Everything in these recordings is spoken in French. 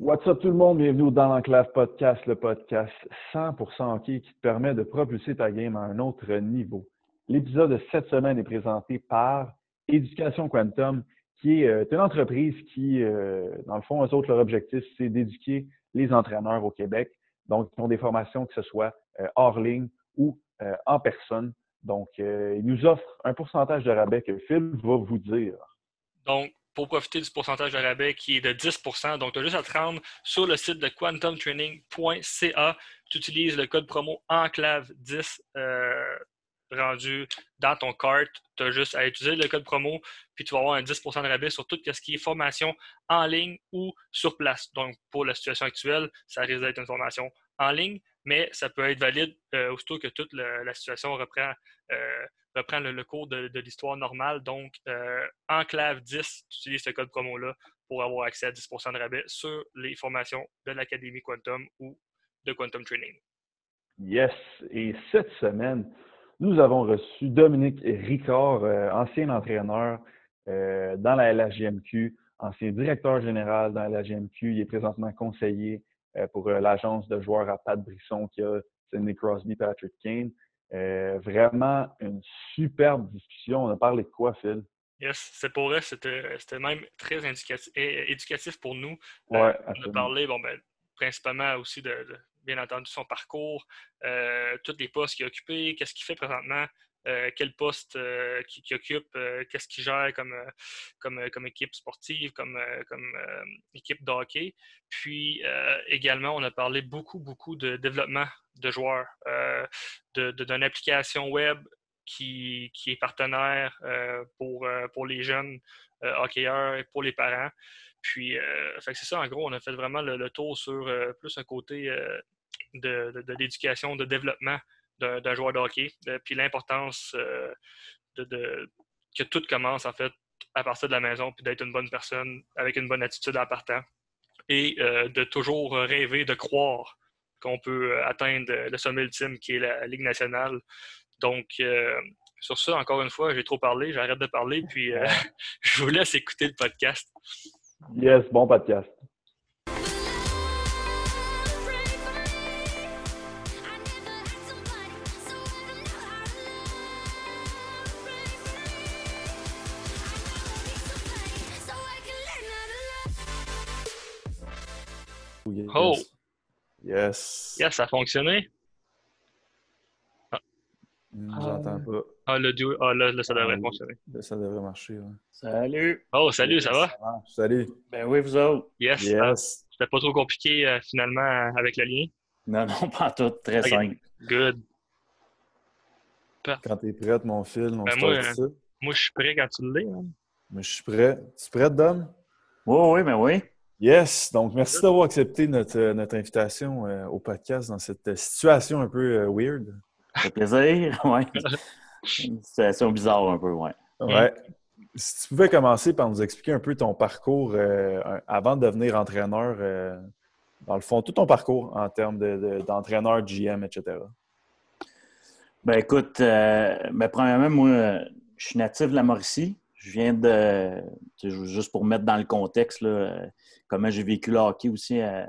What's up tout le monde? Bienvenue Dans l'Enclave Podcast, le podcast 100% hockey qui te permet de propulser ta game à un autre niveau. L'épisode de cette semaine est présenté par Éducation Quantum, qui est euh, une entreprise qui, euh, dans le fond, eux autres, leur objectif, c'est d'éduquer les entraîneurs au Québec. Donc, ils ont des formations, que ce soit euh, hors ligne ou en personne. Donc, ils nous offrent un pourcentage de rabais que Phil va vous dire. Donc, pour profiter du pourcentage de rabais qui est de 10% Donc, tu as juste à te rendre sur le site de quantumtraining.ca. Tu utilises le code promo ENCLAVE10 euh, rendu dans ton cart. Tu as juste à utiliser le code promo, puis tu vas avoir un 10% de rabais sur tout ce qui est formation en ligne ou sur place. Donc, pour la situation actuelle, ça risque d'être une formation en ligne, mais ça peut être valide euh, aussitôt que toute la situation reprend euh, reprend le, cours de, l'histoire normale. Donc, euh, Enclave 10, tu utilises ce code promo-là pour avoir accès à 10 de rabais sur les formations de l'Académie Quantum ou de Quantum Training. Yes. Et cette semaine, nous avons reçu Dominique Ricard, euh, ancien entraîneur dans la LHGMQ, ancien directeur général dans la LHGMQ. Il est présentement conseiller pour l'agence de joueurs à Pat Brisson qui a Sidney Crosby, Patrick Kane. Euh, vraiment une superbe discussion. On a parlé de quoi, Phil? Yes, c'est pour eux, c'était même très éducatif pour nous. Euh, ouais, on a parlé, bon, ben, principalement aussi de, bien entendu, son parcours, euh, tous les postes qu'il a occupés, qu'est-ce qu'il fait présentement, euh, quel poste euh, qu'il occupe, euh, qu'est-ce qu'il gère comme, comme, équipe sportive, comme, comme équipe de hockey. Puis également, on a parlé beaucoup, beaucoup de développement de joueurs, d'une de, application web qui, est partenaire pour, pour les jeunes hockeyeurs et pour les parents. Puis, c'est ça, en gros, on a fait vraiment le, tour sur plus un côté de, de l'éducation, de développement d'un joueur de hockey. Euh, puis l'importance euh, de, que tout commence en fait à partir de la maison, puis d'être une bonne personne avec une bonne attitude en partant. Et euh, de toujours rêver, de croire qu'on peut atteindre le sommet ultime qui est la Ligue nationale. Donc, sur ça, encore une fois, j'ai trop parlé, j'arrête de parler, puis je vous laisse écouter le podcast. Yes, bon podcast. Oh! Yes. Yes, ça a fonctionné. Ah. J'entends pas. Ah, le duo. Ah, là, ça devrait ah, fonctionner. Là, ça devrait marcher. Salut. Oh, salut, ça va? salut. Ben oui, vous autres. Yes. yes. C'était pas trop compliqué euh, finalement avec le lien? Non, non, pas tout. Très simple. Good. Quand t'es prête, mon fil, on ben se moi, ça. Moi, je suis prêt quand tu l'es. Hein. Moi, je suis prêt. Tu es prête, Dom? Oui, oui, ben oui. Yes, donc merci d'avoir accepté notre, euh, notre invitation euh, au podcast dans cette euh, situation un peu weird. Ça fait plaisir, oui. Une situation bizarre un peu, oui. Ouais. Si tu pouvais commencer par nous expliquer un peu ton parcours avant de devenir entraîneur, dans le fond, tout ton parcours en termes d'entraîneur, GM, etc. Ben écoute, ben, premièrement, moi, je suis natif de la Mauricie. Je viens de, juste pour mettre dans le contexte, là, comment j'ai vécu le hockey aussi euh,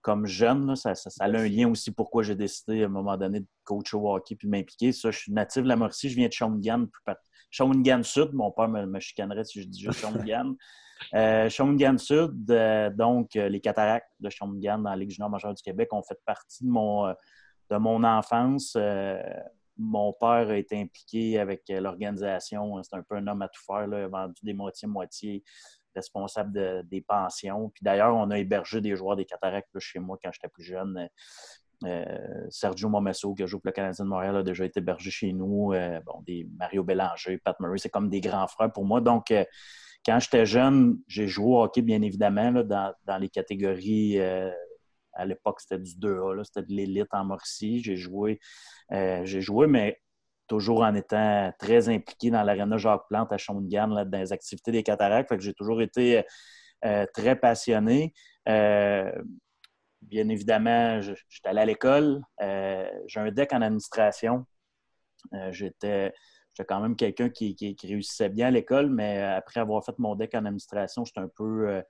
comme jeune. ça, ça, a un lien aussi pourquoi j'ai décidé à un moment donné de coacher au hockey puis de m'impliquer. Ça, je suis natif de la Mauricie, je viens de Shawinigan, Shawinigan Sud. Mon père me, chicanerait si je dis juste Shawinigan. euh, Shawinigan Sud, euh, donc euh, les cataractes de Shawinigan dans la Ligue junior majeure du Québec ont fait partie de mon, de mon enfance mon père a été impliqué avec l'organisation. C'est un peu un homme à tout faire. Vendu des moitiés-moitiés responsable des pensions. Puis d'ailleurs, on a hébergé des joueurs des cataractes chez moi quand j'étais plus jeune. Euh, Sergio Momesso, qui joue pour le Canadien de Montréal, a déjà été hébergé chez nous. Euh, bon, des Mario Bélanger, Pat Murray, c'est comme des grands frères pour moi. Donc, euh, quand j'étais jeune, j'ai joué au hockey, bien évidemment, dans, les catégories. À l'époque, c'était du 2A, c'était de l'élite en Mauricie. J'ai joué, j'ai joué, mais toujours en étant très impliqué dans l'aréna Jacques Plante à Shawinigan, dans les activités des cataractes. J'ai toujours été euh, très passionné. Euh, bien évidemment, j'étais allé à l'école. Euh, j'ai un deck en administration. j'étais quand même quelqu'un qui, réussissait bien à l'école, mais après avoir fait mon deck en administration, j'étais un peu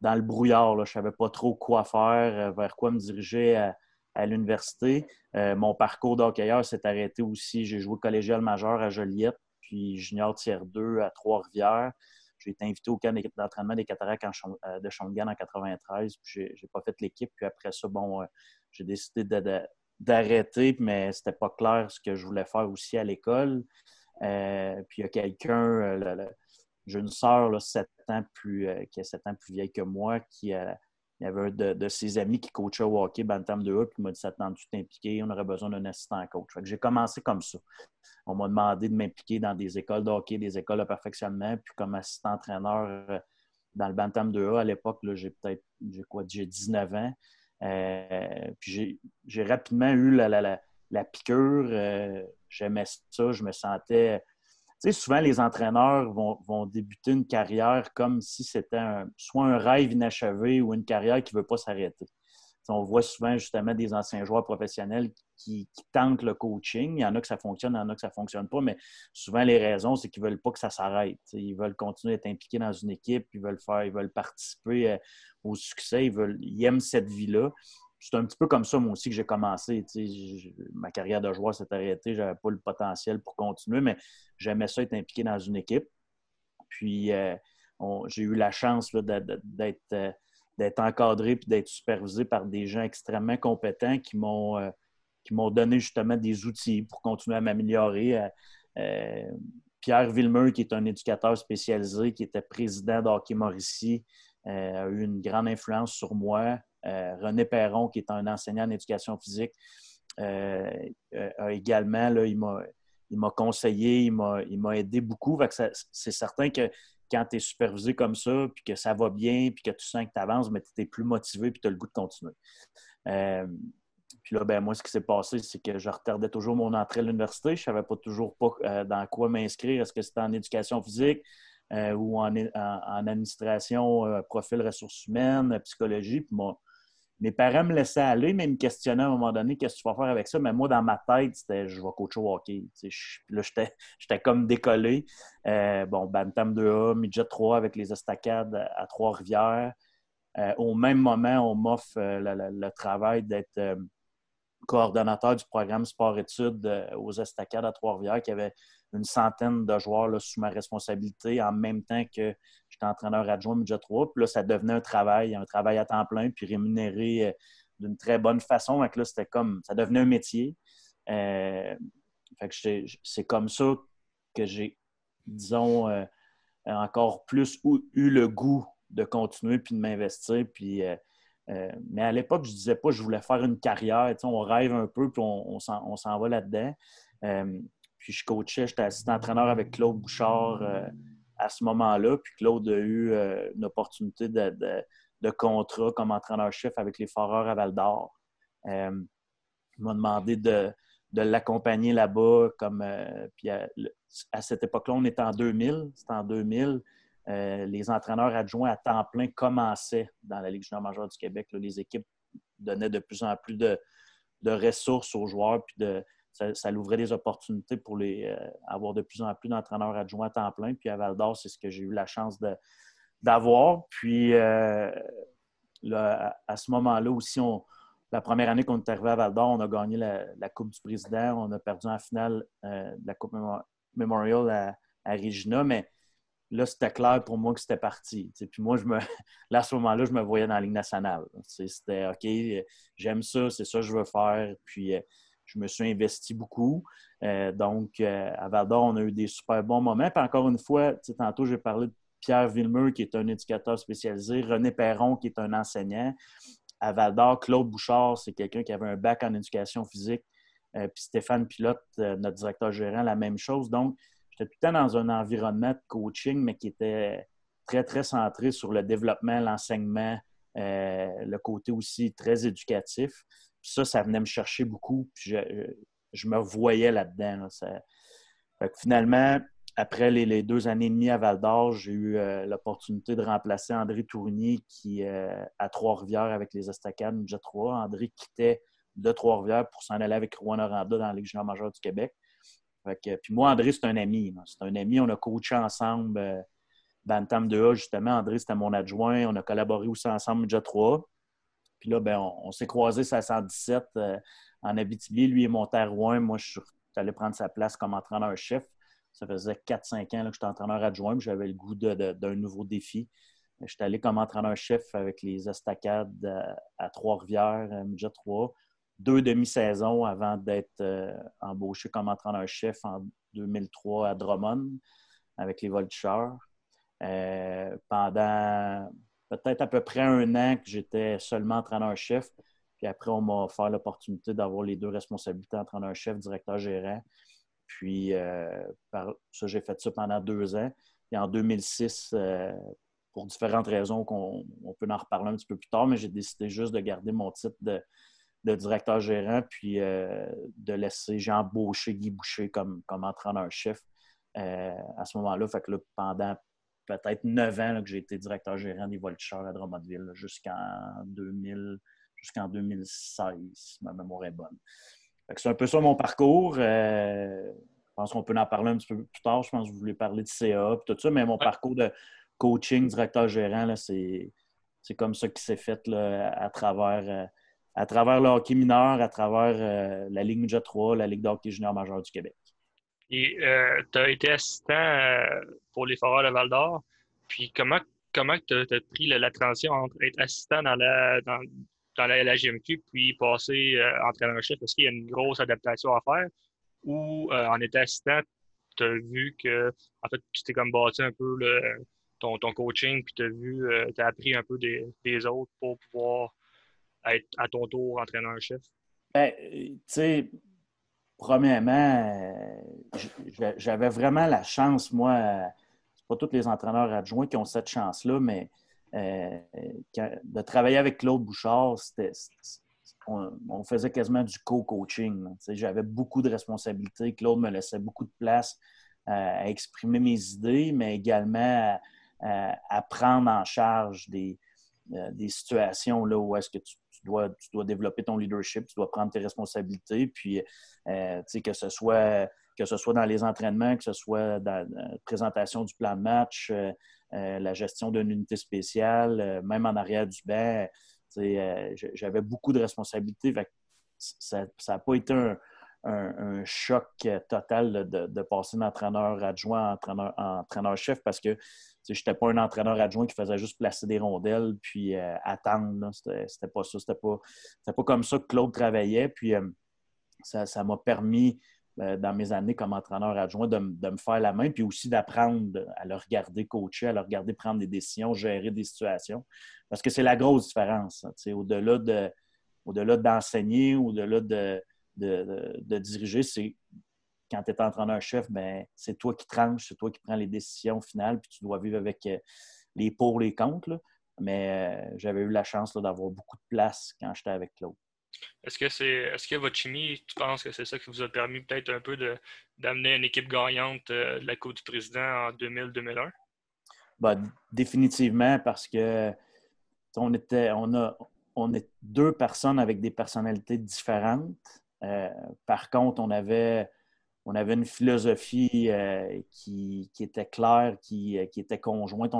dans le brouillard. Je ne savais pas trop quoi faire, vers quoi me diriger à, l'université. mon parcours d'hockeyeur s'est arrêté aussi. J'ai joué collégial majeur à Joliette, puis junior tiers 2 à Trois-Rivières. J'ai été invité au camp d'entraînement des cataractes de Shongan en 93. Je n'ai pas fait l'équipe. Puis après ça, bon, j'ai décidé d'arrêter, mais c'était pas clair ce que je voulais faire aussi à l'école. Euh, puis il y a quelqu'un, euh, j'ai une sœur 7 ans plus, euh, qui est 7 ans plus vieille que moi, qui il y avait un de, ses amis qui coachait au hockey Bantam 2A, puis il m'a dit Ça tu t'impliquer? On aurait besoin d'un assistant coach. J'ai commencé comme ça. On m'a demandé de m'impliquer dans des écoles de hockey, des écoles de perfectionnement, puis comme assistant entraîneur dans le Bantam 2A. À l'époque, j'ai peut-être quoi, j'ai 19 ans. Euh, puis j'ai rapidement eu la, piqûre. Euh, j'aimais ça. Je me sentais. Souvent, les entraîneurs vont, débuter une carrière comme si c'était soit un rêve inachevé ou une carrière qui ne veut pas s'arrêter. On voit souvent justement des anciens joueurs professionnels qui, tentent le coaching. Il y en a que ça fonctionne, il y en a que ça ne fonctionne pas, mais souvent les raisons, c'est qu'ils ne veulent pas que ça s'arrête. Ils veulent continuer à être impliqués dans une équipe, ils veulent faire, ils veulent participer euh, au succès, ils, veulent, ils aiment cette vie-là. C'est un petit peu comme ça, moi aussi, que j'ai commencé. ma carrière de joueur s'est arrêtée, je n'avais pas le potentiel pour continuer, mais j'aimais ça être impliqué dans une équipe. Puis euh, j'ai eu la chance d'être euh, d'être encadré et d'être supervisé par des gens extrêmement compétents qui m'ont euh, qui m'ont donné justement des outils pour continuer à m'améliorer. Pierre Villemeux, qui est un éducateur spécialisé, qui était président d'Hockey Mauricie, a eu une grande influence sur moi. René Perron, qui est un enseignant en éducation physique, a également, là, il m'a conseillé, il m'a aidé beaucoup. C'est certain que quand tu es supervisé comme ça, puis que ça va bien, puis que tu sens que tu avances, mais tu es plus motivé, puis tu as le goût de continuer. Euh, puis là, ben, moi, ce qui s'est passé, c'est que je retardais toujours mon entrée à l'université. Je ne savais pas toujours pas euh, dans quoi m'inscrire. Est-ce que c'était en éducation physique euh, ou en, administration, profil ressources humaines, psychologie? Puis moi, mes parents me laissaient aller, mais ils me questionnaient à un moment donné qu'est-ce que tu vas faire avec ça? Mais moi, dans ma tête, c'était je vais coacher au hockey. là, j'étais comme décollé. Euh, bon, Bantam 2A, Midget 3 avec les estacades à Trois-Rivières. Euh, au même moment, on m'offre euh, le, travail d'être coordonnateur du programme sport-études aux estacades à Trois-Rivières, qui avait une centaine de joueurs sous ma responsabilité en même temps que j'étais entraîneur adjoint Midget 3. Puis là, ça devenait un travail, un travail à temps plein, puis rémunéré euh, d'une très bonne façon. Donc là, c'était comme, ça devenait un métier. Euh, c'est comme ça que j'ai, disons, euh, encore plus eu le goût de continuer puis de m'investir. Puis, mais à l'époque, je ne disais pas que je voulais faire une carrière. on rêve un peu, puis on, s'en va là-dedans. Puis je coachais, j'étais assistant entraîneur avec Claude Bouchard euh, à ce moment-là. Puis Claude a eu euh, une opportunité de, contrat comme entraîneur-chef avec les Foreurs à Val d'Or. Euh, il m'a demandé de, l'accompagner là-bas. Comme, puis à, cette époque-là, on était en 2000. C'était en 2000. Les entraîneurs adjoints à temps plein commençaient dans la Ligue junior majeure du Québec. les équipes donnaient de plus en plus de, ressources aux joueurs puis ça, ça ouvrait des opportunités pour les, euh, avoir de plus en plus d'entraîneurs adjoints à temps plein. Puis à Val d'Or, c'est ce que j'ai eu la chance d'avoir. Puis euh, à ce moment-là aussi, la première année qu'on est arrivé à Val d'Or, on a gagné la, Coupe du Président. On a perdu en finale euh, la Coupe Memorial à, Regina, mais là, c'était clair pour moi que c'était parti. Puis moi, je me, là, à ce moment-là, je me voyais dans la Ligue nationale. C'était OK, j'aime ça, c'est ça que je veux faire. Puis je me suis investi beaucoup. Euh, donc, euh, à Val d'Or, on a eu des super bons moments. Puis encore une fois, tantôt, j'ai parlé de Pierre Villemeux, qui est un éducateur spécialisé, René Perron, qui est un enseignant. À Val d'Or, Claude Bouchard, c'est quelqu'un qui avait un bac en éducation physique. Euh, puis Stéphane Pilote, notre directeur gérant, la même chose. Donc, j'étais tout le temps dans un environnement de coaching, mais qui était très, très centré sur le développement, l'enseignement, le côté aussi très éducatif ça, ça venait me chercher beaucoup. Puis je, me voyais là-dedans. finalement, après les, deux années et demie à Val d'Or, j'ai eu euh, l'opportunité de remplacer André Tournier qui euh, à Trois-Rivières avec les Estacades J 3. André quittait de Trois-Rivières pour s'en aller avec Rouen Oranda dans la Ligue junior majeure du Québec. Puis moi, André, c'est un ami. C'est un ami. On a coaché ensemble. Bantam 2A, justement. André, c'était mon adjoint. On a collaboré aussi ensemble, Midget 3 Puis là, ben, on, s'est croisés à 117 en Abitibi. Lui est monté à Rouen. Moi, je suis allé prendre sa place comme entraîneur-chef. Ça faisait 4-5 ans que j'étais entraîneur adjoint. J'avais le goût d'un nouveau défi. J'étais allé comme entraîneur-chef avec les estacades à, Trois-Rivières, Midget 3 deux demi-saisons avant d'être euh, embauché comme entraîneur-chef en 2003 à Drummond avec les Voltigeurs. Euh, pendant peut-être à peu près un an que j'étais seulement entraîneur-chef. Puis après, on m'a offert l'opportunité d'avoir les deux responsabilités, entraîneur-chef, directeur-gérant. Puis euh, ça, j'ai fait ça pendant deux ans. Et en 2006, pour différentes raisons qu'on peut en reparler un petit peu plus tard, mais j'ai décidé juste de garder mon titre de, de directeur gérant, puis euh, de laisser, j'ai embauché Guy Boucher comme, comme entraîneur-chef euh, à ce moment-là. Fait que là, pendant peut-être neuf ans que j'ai été directeur gérant des Voltigeurs à Drummondville jusqu'en 2000, jusqu'en 2016, si ma mémoire est bonne. C'est un peu ça mon parcours. Euh, je pense qu'on peut en parler un petit peu plus tard. Je pense que vous voulez parler de CA et tout ça, mais mon parcours de coaching, directeur gérant, c'est comme ça qui s'est fait là, à travers à travers le hockey mineur, à travers euh, la Ligue Midget 3, la Ligue de hockey junior majeur du Québec. Et euh, tu as été assistant euh, pour les Foreurs de Val d'Or. Puis comment comment tu as, pris la, transition entre être assistant dans la, dans, dans la GMQ puis passer entraîneur-chef? Est-ce qu'il y a une grosse adaptation à faire? Ou en étant assistant, tu as vu que en fait tu t'es comme bâti un peu le, ton, ton coaching, puis tu as vu, tu as appris un peu des, des autres pour pouvoir être à ton tour entraîneur-chef? Ben, tu sais, premièrement, euh, j'avais vraiment la chance, moi, c'est pas tous les entraîneurs adjoints qui ont cette chance-là, mais euh, de travailler avec Claude Bouchard, c'était, on, faisait quasiment du co-coaching. J'avais beaucoup de responsabilités. Claude me laissait beaucoup de place euh, à exprimer mes idées, mais également à prendre en charge des, des situations là, où est-ce que tu tu dois, tu dois développer ton leadership, tu dois prendre tes responsabilités, puis euh, que, ce soit, que ce soit dans les entraînements, que ce soit dans la présentation du plan de match, euh, euh, la gestion d'une unité spéciale, même en arrière du banc, j'avais beaucoup de responsabilités. ça n'a pas été un, choc total de, passer d'entraîneur adjoint à entraîneur-chef parce que je n'étais pas un entraîneur adjoint qui faisait juste placer des rondelles puis euh, attendre. C'était pas ça. C'était pas, pas comme ça que Claude travaillait. Puis euh, ça m'a permis, euh, dans mes années comme entraîneur adjoint, de, me faire la main, puis aussi d'apprendre à le regarder coacher, à le regarder prendre des décisions, gérer des situations. Parce que c'est la grosse différence. Hein, au-delà de au-delà d'enseigner, au-delà de, de, de, diriger, c'est quand tu es entraîneur-chef, ben, c'est toi qui tranches, c'est toi qui prends les décisions finales, puis tu dois vivre avec euh, les pour, les contre. Mais euh, j'avais eu la chance d'avoir beaucoup de place quand j'étais avec Claude. Est-ce que c'est est-ce que votre chimie, tu penses que c'est ça qui vous a permis peut-être un peu d'amener une équipe gagnante euh, de la Coupe du Président en 2000-2001? Ben, définitivement parce que on était on a on est deux personnes avec des personnalités différentes. Par contre, on avait on une philosophie euh, qui, était claire, qui, euh, était conjointe.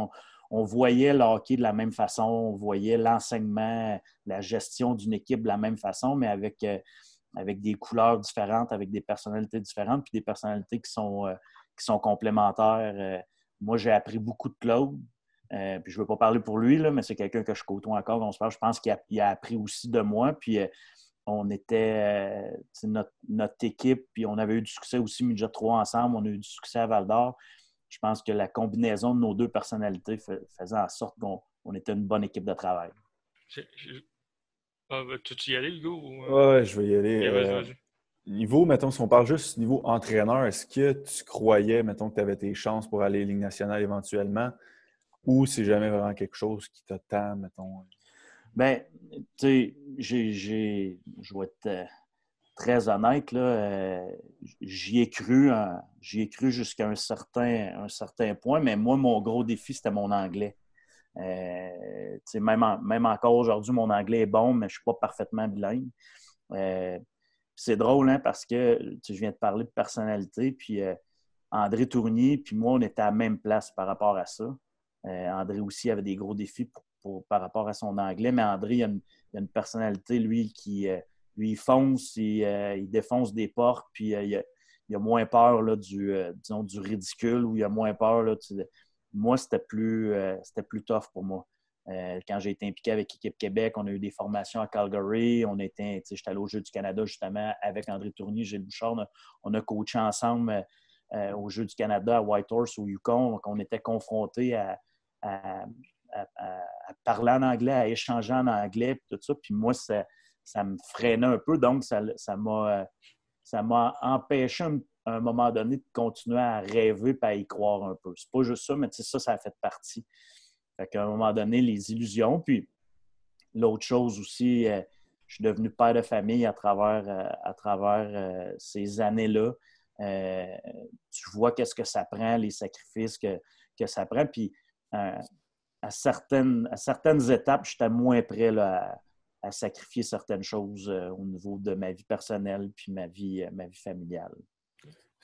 On, voyait le de la même façon, on voyait l'enseignement, la gestion d'une équipe de la même façon, mais avec, euh, des couleurs différentes, avec des personnalités différentes, puis des personnalités qui sont, complémentaires. moi, j'ai appris beaucoup de Claude. puis je ne veux pas parler pour lui, mais c'est quelqu'un que je côtoie encore. On se parle, je pense qu'il a, a, appris aussi de moi. Puis on était euh, notre, équipe, puis on avait eu du succès aussi Midget 3 ensemble, on a eu du succès à Val d'Or. Je pense que la combinaison de nos deux personnalités faisait en sorte qu'on était une bonne équipe de travail. Ah, tu y aller, Hugo? Euh? Oui, je vais y aller. Euh, niveau, mettons, si on parle juste niveau entraîneur, est-ce que tu croyais, mettons, que tu avais tes chances pour aller en Ligue nationale éventuellement, ou c'est jamais vraiment quelque chose qui t'attend, mettons? Ben, tu sais, je vais être euh, très honnête, euh, j'y ai cru, j'y ai cru jusqu'à un certain, un certain point, mais moi, mon gros défi, c'était mon anglais. Euh, même, même encore aujourd'hui, mon anglais est bon, mais je ne suis pas parfaitement bilingue. c'est drôle, hein, parce que je viens de parler de personnalité, puis André Tournier, puis moi, on était à la même place par rapport à ça. André aussi avait des gros défis par rapport à son anglais, mais André, il a une, personnalité, lui, qui lui, il fonce, il, défonce des portes, puis il, a, moins peur là, du, disons, du ridicule ou il a moins peur. Là, moi, c'était plus, c'était plus tough pour moi. Euh, quand j'ai été impliqué avec Équipe Québec, on a eu des formations à Calgary. On était, j'étais allé au Jeux du Canada justement avec André Tournier, Gilles Bouchard. On a, coaché ensemble euh, euh, au Jeux du Canada à Whitehorse au Yukon. Donc, on était confrontés à, parler en anglais, à échanger en anglais, tout ça. Puis moi, ça, me freinait un peu. Donc, ça, m'a, ça m'a empêché à un moment donné de continuer à rêver et à y croire un peu. C'est pas juste ça, mais ça, ça a fait partie. Fait qu'à un moment donné, les illusions. Puis l'autre chose aussi, euh, je suis devenu père de famille à travers, euh, à travers euh, ces années-là. tu vois qu'est-ce que ça prend, les sacrifices que, que ça prend. Puis à, certaines, à certaines étapes, j'étais moins prêt à, sacrifier certaines choses au niveau de ma vie personnelle puis ma vie, ma vie familiale.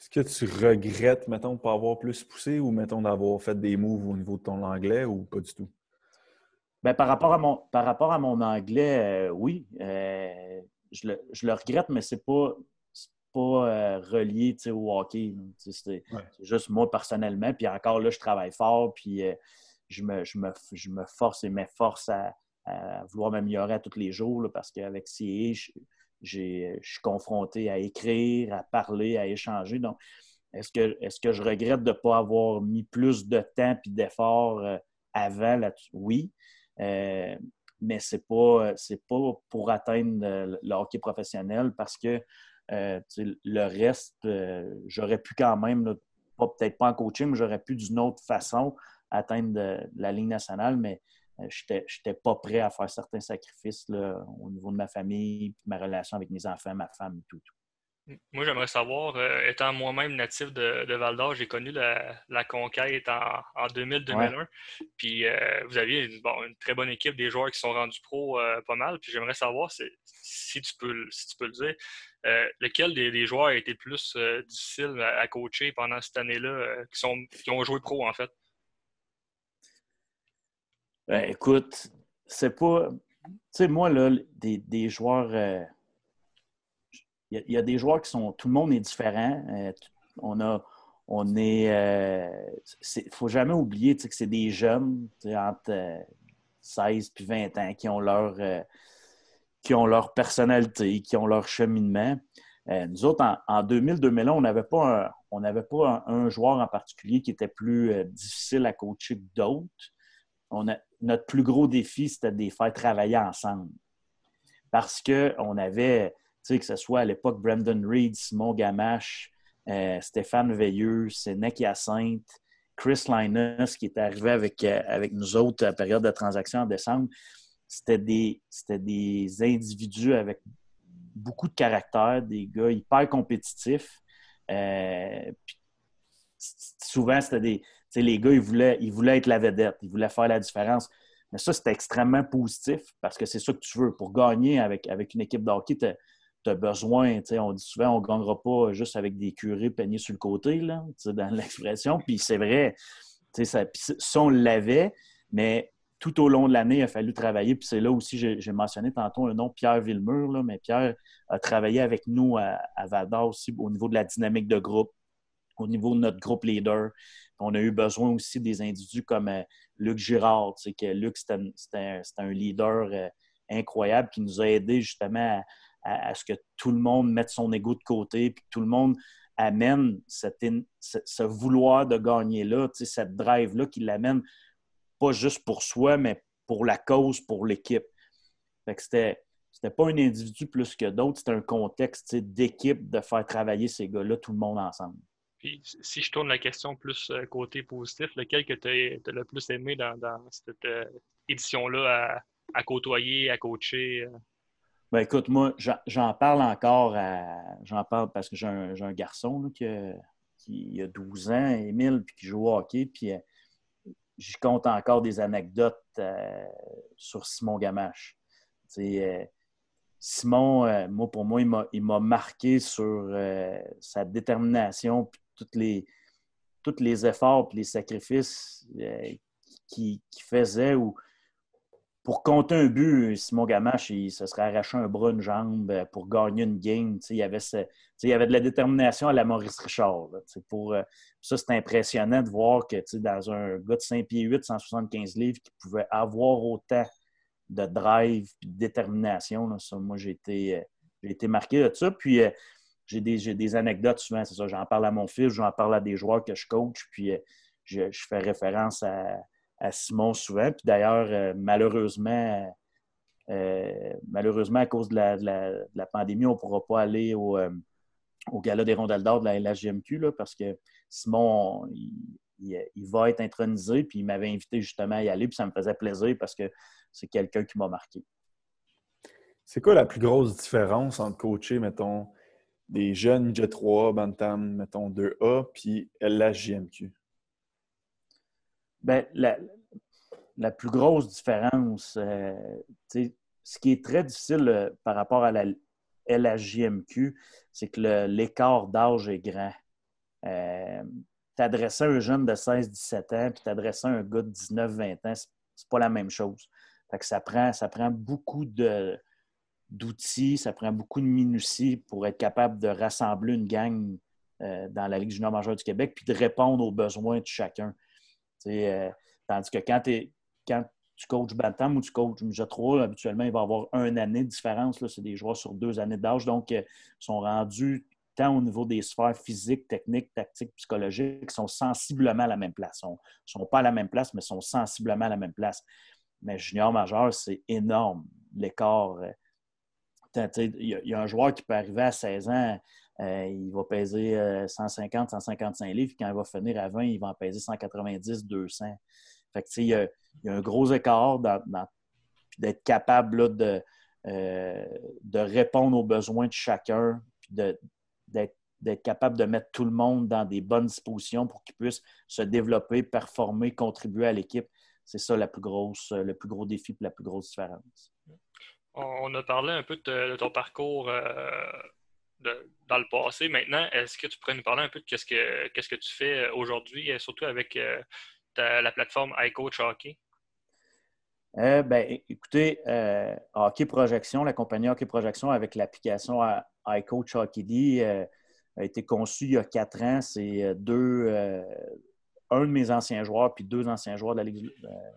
Est-ce que tu regrettes, mettons, de ne pas avoir plus poussé ou, mettons, d'avoir fait des moves au niveau de ton anglais ou pas du tout? Bien, par, rapport à mon, par rapport à mon anglais, euh, oui. Euh, je, le, regrette, mais ce n'est pas, pas euh, relié au hockey. C'est juste moi personnellement. Puis encore là, je travaille fort, puis je, me, je, me, force et m'efforce à, à vouloir m'améliorer à tous les jours parce qu'avec CA, je suis confronté à écrire, à parler, à échanger. Donc, est-ce que, est que je regrette de ne pas avoir mis plus de temps et d'efforts euh, avant là-dessus? Oui. Euh, mais ce n'est pas, pas pour atteindre le hockey professionnel parce que euh, le reste, j'aurais pu quand même, peut-être pas en coaching, mais j'aurais pu d'une autre façon atteindre la ligne nationale, mais euh, je n'étais pas prêt à faire certains sacrifices au niveau de ma famille, ma relation avec mes enfants, ma femme et tout. Moi, j'aimerais savoir, euh, étant moi-même natif de, Val d'Or, j'ai connu la, conquête en, 2000-2001. Puis euh, vous aviez une, très bonne équipe, des joueurs qui sont rendus pro pas mal. Puis j'aimerais savoir, si tu, peux, si tu peux le dire, lequel des, joueurs a été le plus difficile à, coacher pendant cette année-là, qui, qui ont joué pro en fait? Ben, écoute, c'est pas. Tu sais, moi, là, des, joueurs. Il euh, y, a des joueurs qui sont. Tout le monde est différent. Euh, on a. On est. Il euh, ne faut jamais oublier que c'est des jeunes entre 16 et 20 ans qui ont leur. qui ont leur personnalité, qui ont leur cheminement. nous autres, en, 2000-2001, on n'avait pas, un, on pas un, joueur en particulier qui était plus difficile à coacher que d'autres. On a, notre plus gros défi, c'était de les faire travailler ensemble. Parce qu'on avait, tu sais, que ce soit à l'époque Brandon Reed, Simon Gamache, euh, Stéphane Veilleux, Sénèque Hyacinthe, Chris Linus, qui est arrivé avec, euh, avec nous autres à la période de transaction en décembre, c'était des, des individus avec beaucoup de caractère, des gars hyper compétitifs. Euh, souvent, c'était des, les gars, ils voulaient, ils voulaient être la vedette, ils voulaient faire la différence. Mais ça, c'était extrêmement positif parce que c'est ça que tu veux. Pour gagner avec, avec une équipe de hockey, tu as, besoin, on dit souvent, on ne gagnera pas juste avec des curés peignés sur le côté, là, dans l'expression. Puis c'est vrai, ça, ça, on l'avait, mais tout au long de l'année, il a fallu travailler. Puis c'est là aussi, j'ai mentionné tantôt un nom, Pierre Villemur, là, mais Pierre a travaillé avec nous à, à aussi au niveau de la dynamique de groupe, au niveau de notre groupe leader. On a eu besoin aussi des individus comme euh, Luc Girard. que Luc, c'était un, leader euh, incroyable qui nous a aidé justement à, ce que tout le monde mette son ego de côté, puis que tout le monde amène ce, vouloir de gagner-là, cette drive-là qui l'amène pas juste pour soi, mais pour la cause, pour l'équipe. C'était c'était pas un individu plus que d'autres, c'était un contexte d'équipe de faire travailler ces gars-là, tout le monde ensemble. Puis si je tourne la question plus euh, côté positif, lequel que tu as, le plus aimé dans, cette euh, édition-là à, côtoyer, à coacher? Euh? Ben écoute, moi, j'en parle encore J'en parle parce que j'ai un, garçon qui, a 12 ans, Émile, puis qui joue au hockey, puis je compte encore des anecdotes sur Simon Gamache. Simon, moi, pour moi, il m'a marqué sur sa détermination, puis les, tous les efforts et les sacrifices euh, qui, faisait où, pour compter un but, Simon Gamache, il se serait arraché un bras, une jambe euh, pour gagner une game. Il y, avait il y avait de la détermination à la Maurice Richard. pour, euh, ça, c'est impressionnant de voir que dans un gars de 5 pieds 8, 175 livres, qui pouvait avoir autant de drive et de détermination. moi, j'ai été, euh, été, marqué de ça. Puis, j'ai des, des, anecdotes souvent, c'est ça. J'en parle à mon fils, j'en parle à des joueurs que je coach, puis je, fais référence à, Simon souvent. Puis d'ailleurs, euh, malheureusement, euh, malheureusement, à cause de la, pandémie, on ne pourra pas aller au, euh, au Gala des rondelles d'or de la LHGMQ là, parce que Simon, il, va être intronisé, puis il m'avait invité justement à y aller, puis ça me faisait plaisir parce que c'est quelqu'un qui m'a marqué. C'est quoi la plus grosse différence entre coacher, mettons, des jeunes J 3, Bantam, mettons 2A, puis LHJMQ? Ben, la, plus grosse différence, euh, ce qui est très difficile euh, par rapport à la LHJMQ, c'est que l'écart d'âge est grand. Euh, t'adresser un jeune de 16-17 ans, puis t'adresser un gars de 19-20 ans, c'est pas la même chose. ça, prend, ça prend beaucoup d'outils, ça prend beaucoup de minutie pour être capable de rassembler une gang dans la Ligue junior majeure du Québec, puis de répondre aux besoins de chacun. Euh, tandis que quand, tu coaches Bantam ou tu coaches Muja 3, habituellement, il va y avoir une année de différence. C'est des joueurs sur deux années d'âge. Donc, euh, ils sont rendus tant au niveau des sphères physiques, techniques, tactiques, psychologiques, sont sensiblement à la même place. Ils ne sont pas à la même place, mais sont sensiblement à la même place. Mais junior majeur, c'est énorme, l'écart. Il y, a un joueur qui peut arriver à 16 ans, euh, il va peser 150, euh, 155 livres. Puis quand il va finir à 20, il va en peser 190, 200. Fait que, il, y a, un gros écart d'être capable de, euh, de répondre aux besoins de chacun, d'être capable de mettre tout le monde dans des bonnes dispositions pour qu'il puisse se développer, performer, contribuer à l'équipe. C'est ça plus le plus gros défi et la plus grosse différence. On a parlé un peu de, ton parcours dans le passé. Maintenant, est-ce que tu pourrais nous parler un peu de ce que, tu fais euh, aujourd'hui, euh, surtout avec euh, la plateforme iCoach Hockey? ben, écoutez, Hockey Projection, la compagnie Hockey Projection avec l'application iCoach Hockey a été conçue il y a quatre ans. C'est deux, un de mes anciens joueurs puis deux anciens joueurs de la Ligue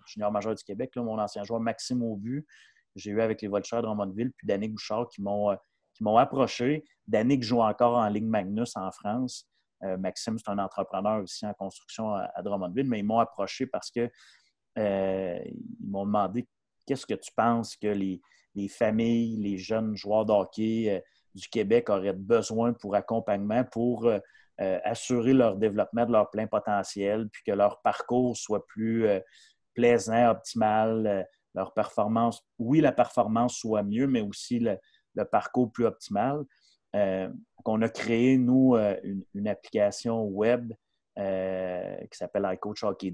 junior majeure du Québec. mon ancien joueur Maxime Aubu, j'ai eu avec les Volchers de Drummondville, puis Danick Bouchard qui m'ont qui m'ont approché. Danick joue encore en Ligue Magnus en France. Euh, Maxime, c'est un entrepreneur aussi en construction à, Drummondville, mais ils m'ont approché parce que euh, ils m'ont demandé qu'est-ce que tu penses que les, familles, les jeunes joueurs de hockey euh, du Québec auraient besoin pour accompagnement, pour assurer leur développement de leur plein potentiel, puis que leur parcours soit plus plaisant, optimal, leur performance, oui, la performance soit mieux, mais aussi le, parcours plus optimal. Euh, on a créé, nous, euh, une, application web euh, qui s'appelle iCoach Hockey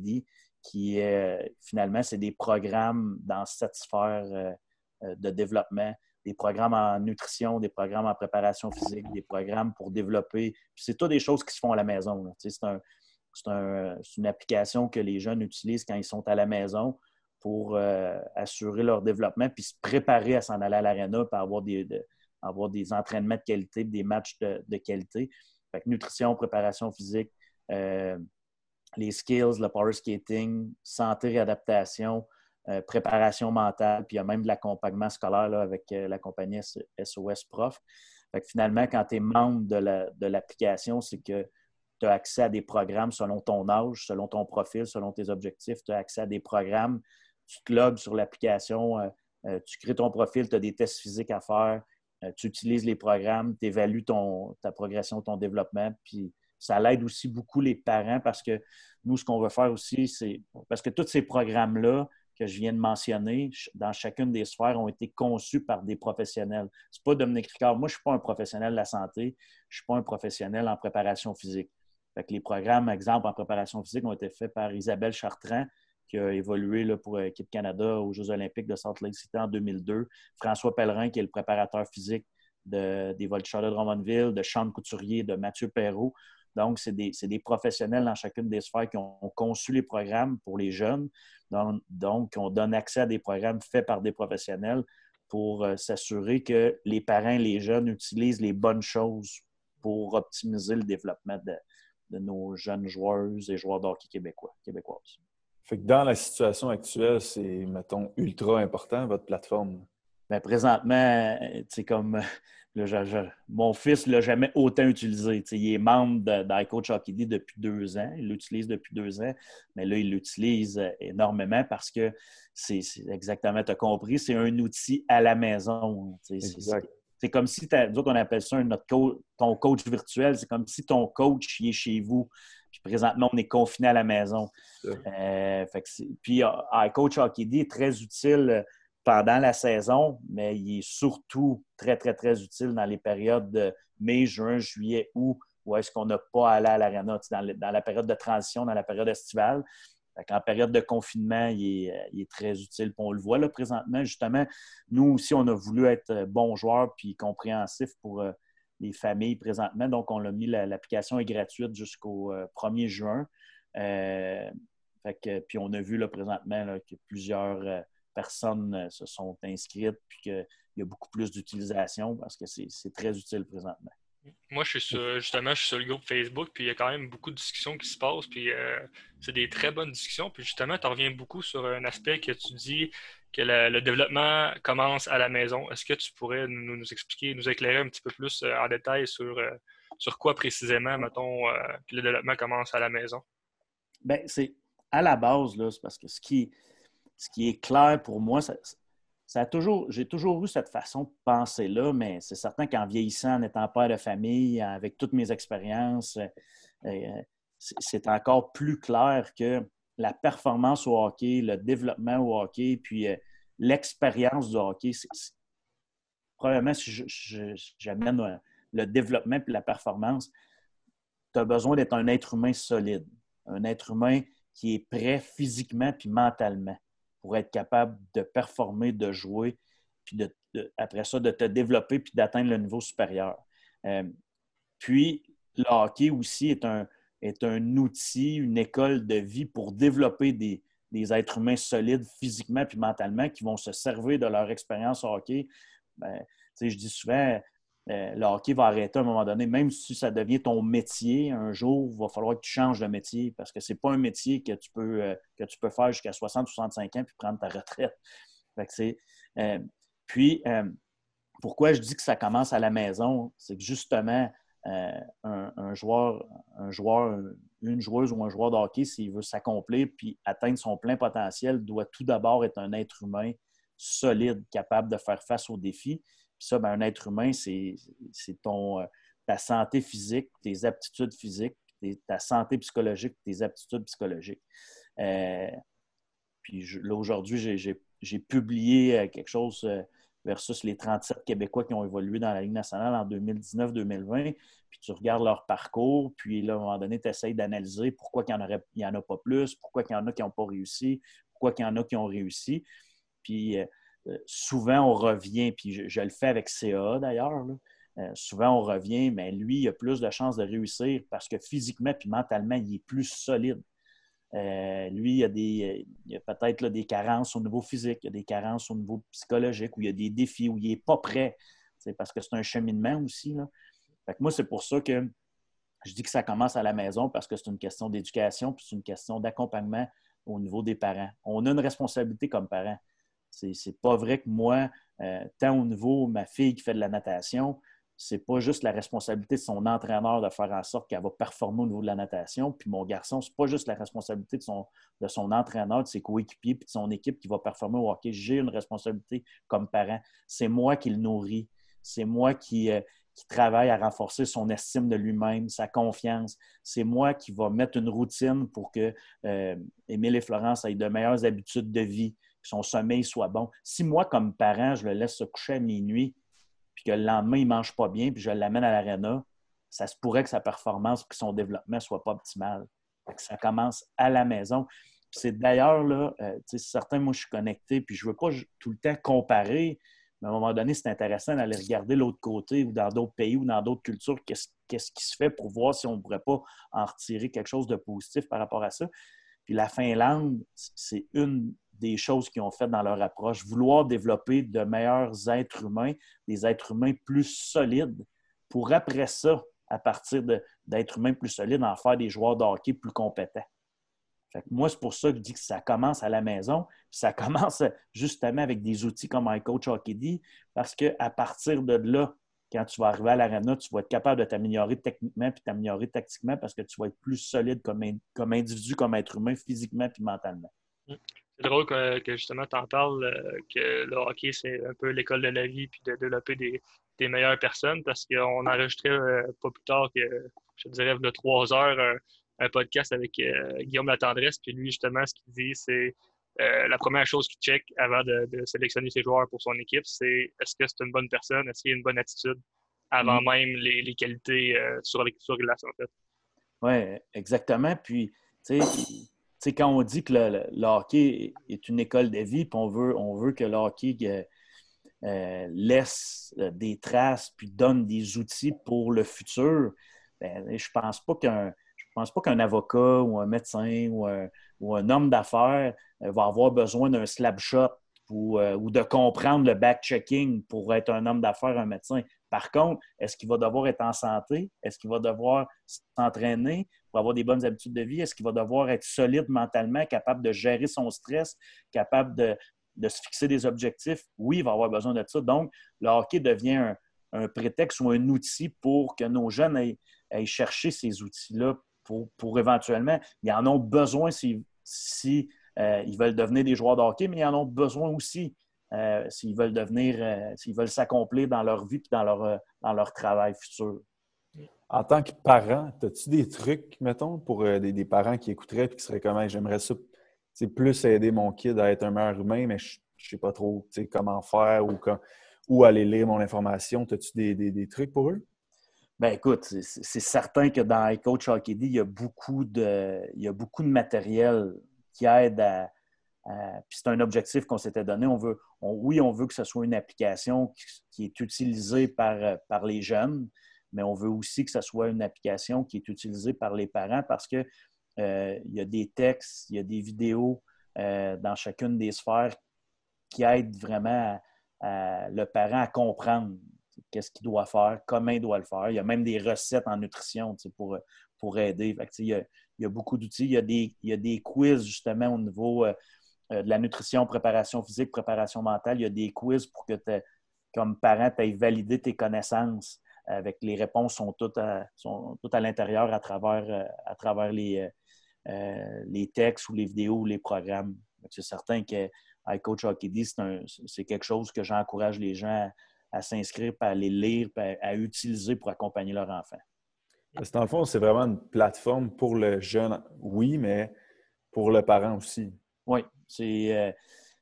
qui est finalement, c'est des programmes dans cette sphère de développement, des programmes en nutrition, des programmes en préparation physique, des programmes pour développer. C'est tout des choses qui se font à la maison. C'est une application que les jeunes utilisent quand ils sont à la maison pour euh, assurer leur développement puis se préparer à s'en aller à l'aréna pour avoir des, avoir des entraînements de qualité, des matchs de, qualité. Nutrition, préparation physique, euh, les skills, le power skating, santé, réadaptation, euh, préparation mentale, puis il y a même de l'accompagnement scolaire avec la compagnie SOS Prof. Finalement, quand tu es membre de l'application, c'est que tu as accès à des programmes selon ton âge, selon ton profil, selon tes objectifs. Tu as accès à des programmes tu te logs sur l'application, euh, euh, tu crées ton profil, tu as des tests physiques à faire, euh, tu utilises les programmes, tu évalues ta progression, ton développement, puis ça l'aide aussi beaucoup les parents parce que nous, ce qu'on veut faire aussi, c'est parce que tous ces programmes-là que je viens de mentionner, dans chacune des sphères, ont été conçus par des professionnels. Ce n'est pas Dominique Ricard. Moi, je ne suis pas un professionnel de la santé, je ne suis pas un professionnel en préparation physique. les programmes, exemple, en préparation physique ont été faits par Isabelle Chartrand, qui a évolué là, pour l'équipe Canada aux Jeux olympiques de Salt Lake City en 2002. François Pellerin, qui est le préparateur physique de, des Voltigeurs de Drummondville, de Sean Couturier, de Mathieu Perrault. Donc, c'est des, des, professionnels dans chacune des sphères qui ont, conçu les programmes pour les jeunes. Donc, donc, on donne accès à des programmes faits par des professionnels pour euh, s'assurer que les parents les jeunes utilisent les bonnes choses pour optimiser le développement de, de nos jeunes joueuses et joueurs d'hockey québécois, québécoises. Fait que dans la situation actuelle, c'est, mettons, ultra important, votre plateforme. Bien, présentement, c'est comme mon fils ne l'a jamais autant utilisé. il est membre d'iCoach Hockey depuis deux ans. Il l'utilise depuis deux ans, mais là, il l'utilise énormément parce que c'est exactement, tu as compris, c'est un outil à la maison. C'est comme si, nous autres, on appelle ça notre ton coach virtuel. C'est comme si ton coach est chez vous. Puis présentement, on est confiné à la maison. Euh, puis, euh, iCoach Hockey est très utile euh, pendant la saison, mais il est surtout très, très, très utile dans les périodes de mai, juin, juillet, août, où est-ce qu'on n'a pas à aller à l'aréna, dans, dans, la période de transition, dans la période estivale. En période de confinement, il est, très utile. on le voit là présentement, justement, nous aussi, on a voulu être bons joueurs puis compréhensifs pour euh, les familles présentement. Donc, on l'a mis, l'application est gratuite jusqu'au 1er euh, juin. Euh, puis on a vu là, présentement que plusieurs personnes se sont inscrites puis qu'il y a beaucoup plus d'utilisation parce que c'est très utile présentement. Moi, je suis sur, justement, je suis sur le groupe Facebook, puis il y a quand même beaucoup de discussions qui se passent, puis euh, c'est des très bonnes discussions. Puis justement, tu reviens beaucoup sur un aspect que tu dis que le, développement commence à la maison. Est-ce que tu pourrais nous, expliquer, nous éclairer un petit peu plus euh, en détail sur, euh, sur quoi précisément, mettons, que le développement commence à la maison? Bien, c'est à la base, là, c'est parce que ce qui, ce qui est clair pour moi, ça, toujours, j'ai toujours eu cette façon de penser-là, mais c'est certain qu'en vieillissant, en étant père de famille, avec toutes mes expériences, euh, euh, c'est encore plus clair que la performance au hockey, le développement au hockey, puis euh, l'expérience du hockey, probablement si j'amène le développement et la performance, tu as besoin d'être un être humain solide, un être humain qui est prêt physiquement puis mentalement pour être capable de performer, de jouer, puis de, après ça, de te développer puis d'atteindre le niveau supérieur. Euh, puis, le hockey aussi est un, est un outil, une école de vie pour développer des, êtres humains solides physiquement puis mentalement qui vont se servir de leur expérience au hockey. Ben, je dis souvent, euh, le hockey va arrêter à un moment donné, même si ça devient ton métier, un jour, il va falloir que tu changes de métier parce que ce n'est pas un métier que tu peux, euh, que tu peux faire jusqu'à 60 ou 65 ans puis prendre ta retraite. Euh, puis, pourquoi je dis que ça commence à la maison? C'est que justement, un, joueur, un joueur, une joueuse ou un joueur de hockey, s'il veut s'accomplir puis atteindre son plein potentiel, doit tout d'abord être un être humain solide, capable de faire face aux défis. Puis ça, ben, un être humain, c'est euh, ta santé physique, tes aptitudes physiques, ta santé psychologique, tes aptitudes psychologiques. Euh, puis là, aujourd'hui, j'ai publié euh, quelque chose versus les 37 Québécois qui ont évolué dans la Ligue nationale en 2019-2020. Puis tu regardes leur parcours, puis là, à un moment donné, tu essaies d'analyser pourquoi il n'y en, a pas plus, pourquoi il y en a qui n'ont pas réussi, pourquoi il y en a qui ont réussi. Puis euh, souvent, on revient, puis je, le fais avec CA d'ailleurs, euh, souvent on revient, mais lui, il a plus de chances de réussir parce que physiquement puis mentalement, il est plus solide. Euh, lui, il y a, peut-être des carences au niveau physique, il y a des carences au niveau psychologique, où il y a des défis, où il n'est pas prêt. C'est parce que c'est un cheminement aussi. moi, c'est pour ça que je dis que ça commence à la maison parce que c'est une question d'éducation puis c'est une question d'accompagnement au niveau des parents. On a une responsabilité comme parents. C'est pas vrai que moi, euh, tant au niveau ma fille qui fait de la natation, c'est pas juste la responsabilité de son entraîneur de faire en sorte qu'elle va performer au niveau de la natation. Puis mon garçon, c'est pas juste la responsabilité de son, de son entraîneur, de ses coéquipiers, puis de son équipe qui va performer au hockey. J'ai une responsabilité comme parent. C'est moi qui le nourris. C'est moi qui, euh, qui travaille à renforcer son estime de lui-même, sa confiance. C'est moi qui va mettre une routine pour que euh, Émile et Florence aient de meilleures habitudes de vie, que son sommeil soit bon. Si moi, comme parent, je le laisse se coucher à minuit, puis que le lendemain, il ne mange pas bien, puis je l'amène à l'aréna, ça se pourrait que sa performance et son développement ne soit pas optimal. ça commence à la maison. C'est d'ailleurs, là, euh, certains, moi, je suis connecté, puis je ne veux pas tout le temps comparer, Mais à un moment donné, c'est intéressant d'aller regarder l'autre côté ou dans d'autres pays ou dans d'autres cultures, qu'est-ce, qui se fait pour voir si on ne pourrait pas en retirer quelque chose de positif par rapport à ça. Puis la Finlande, c'est une des choses qu'ils ont faites dans leur approche, vouloir développer de meilleurs êtres humains, des êtres humains plus solides, pour après ça, à partir d'êtres humains plus solides, en faire des joueurs de hockey plus compétents. moi, c'est pour ça que je dis que ça commence à la maison. Ça commence justement avec des outils comme iCoach Hockey D, parce qu'à partir de là, quand tu vas arriver à l'arena, tu vas être capable de t'améliorer techniquement puis t'améliorer tactiquement parce que tu vas être plus solide comme, comme individu, comme être humain, physiquement puis mentalement. C'est drôle que, justement tu en parles, euh, que le hockey, c'est un peu l'école de la vie puis de développer des, meilleures personnes parce qu'on enregistrait euh, pas plus tard que, je dirais, de trois heures, un, podcast avec euh, Guillaume Latendresse. Puis lui, justement, ce qu'il dit, c'est la première chose qu'il check avant de, sélectionner ses joueurs pour son équipe, c'est est-ce que c'est une bonne personne, est-ce qu'il a une bonne attitude avant mm-hmm. même les, qualités sur, les, sur en fait. Oui, exactement. Puis, tu sais, quand on dit que le, hockey est une école de vie, puis on veut, on veut que le hockey euh, euh, laisse euh, des traces puis donne des outils pour le futur, ben, je pense pas qu'un pense pas qu'un avocat ou un médecin ou un, homme d'affaires va avoir besoin d'un slap shot ou, ou de comprendre le back-checking pour être un homme d'affaires, un médecin. Par contre, est-ce qu'il va devoir être en santé? Est-ce qu'il va devoir s'entraîner? Pour avoir des bonnes habitudes de vie? Est-ce qu'il va devoir être solide mentalement, capable de gérer son stress, capable de, se fixer des objectifs? Oui, il va avoir besoin de ça. Donc, le hockey devient un, prétexte ou un outil pour que nos jeunes aillent, chercher ces outils-là pour, éventuellement, ils en ont besoin si, si euh, ils veulent devenir des joueurs de hockey, mais ils en ont besoin aussi euh, s'ils veulent devenir, euh, s'ils veulent s'accomplir dans leur vie et dans leur, dans leur travail futur. En tant que parent, as-tu des trucs, mettons, pour des, parents qui écouteraient et qui seraient comme j'aimerais ça plus aider mon kid à être un meilleur humain, mais je ne sais pas trop comment faire ou où aller lire mon information. As-tu des, trucs pour eux? Ben écoute, c'est certain que dans iCoach Hockey il y a beaucoup de, il y a beaucoup de matériel qui aide à, euh, puis c'est un objectif qu'on s'était donné. On veut, oui, on veut que ce soit une application qui, est utilisée par, euh, par les jeunes, mais on veut aussi que ce soit une application qui est utilisée par les parents parce qu'il euh, y a des textes, il y a des vidéos dans chacune des sphères qui aident vraiment le parent à comprendre qu'est-ce qu'il doit faire, comment il doit le faire. Il y a même des recettes en nutrition pour, pour aider. il, y a, beaucoup d'outils. Il, il, y a des quiz justement au niveau euh, de la nutrition, préparation physique, préparation mentale. Il y a des quiz pour que, comme parent, tu aies validé tes connaissances. Avec les réponses sont toutes à, sont toutes à l'intérieur à travers, euh, à travers les, euh, les textes ou les vidéos ou les programmes. C'est certain que iCoach Hockey D, c'est quelque chose que j'encourage les gens à, s'inscrire, à les lire, à, utiliser pour accompagner leur enfant. Dans le fond, c'est vraiment une plateforme pour le jeune, oui, mais pour le parent aussi. Oui, euh,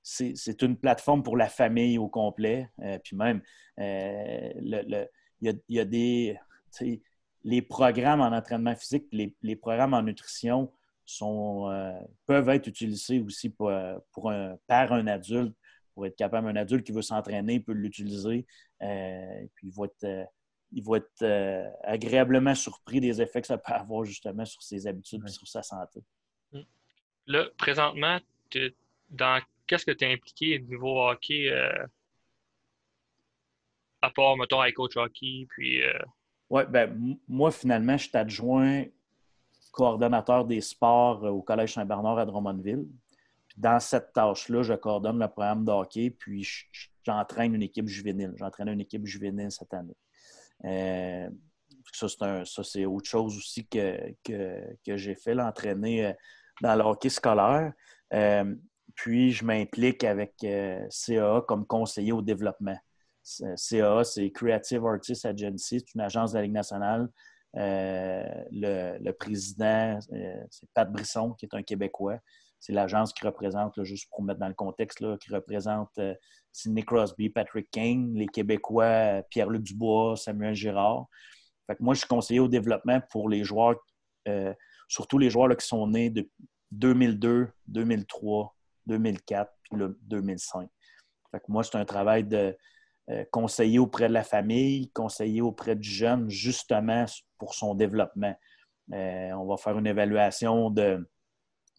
c'est une plateforme pour la famille au complet. Euh, puis même, euh, il y, a, des. Les programmes en entraînement physique, les, programmes en nutrition sont, peuvent être utilisés aussi pour, un, par un adulte, pour être capable, un adulte qui veut s'entraîner peut l'utiliser. puis il va être, il va être agréablement surpris des effets que ça peut avoir justement sur ses habitudes et sur sa santé. Là, présentement, dans qu'est-ce que tu es impliqué au niveau hockey euh, à part, mettons, avec coach hockey, puis... Euh, oui, ben, moi, finalement, je suis adjoint coordonnateur des sports euh, au Collège Saint-Bernard à Drummondville. dans cette tâche-là, je coordonne le programme de hockey, puis j'entraîne une équipe juvénile. J'entraîne une équipe juvénile cette année. ça, c'est autre chose aussi que, que, j'ai fait, l'entraîner dans le hockey scolaire. Puis, je m'implique avec euh, CAA comme conseiller au développement. CAA, c'est Creative Artists Agency, c'est une agence de la Ligue nationale. Euh, le, président, euh, c'est Pat Brisson, qui est un Québécois. C'est l'agence qui représente, juste pour mettre dans le contexte, qui représente Sidney Crosby, Patrick King, les Québécois, Pierre-Luc Dubois, Samuel Girard. Fait moi, je suis conseiller au développement pour les joueurs, surtout les joueurs qui sont nés de 2002, 2003, 2004 puis le 2005. moi, c'est un travail de, euh, conseiller auprès de la famille, conseiller auprès du jeune, justement pour son développement. Euh, on va faire une évaluation de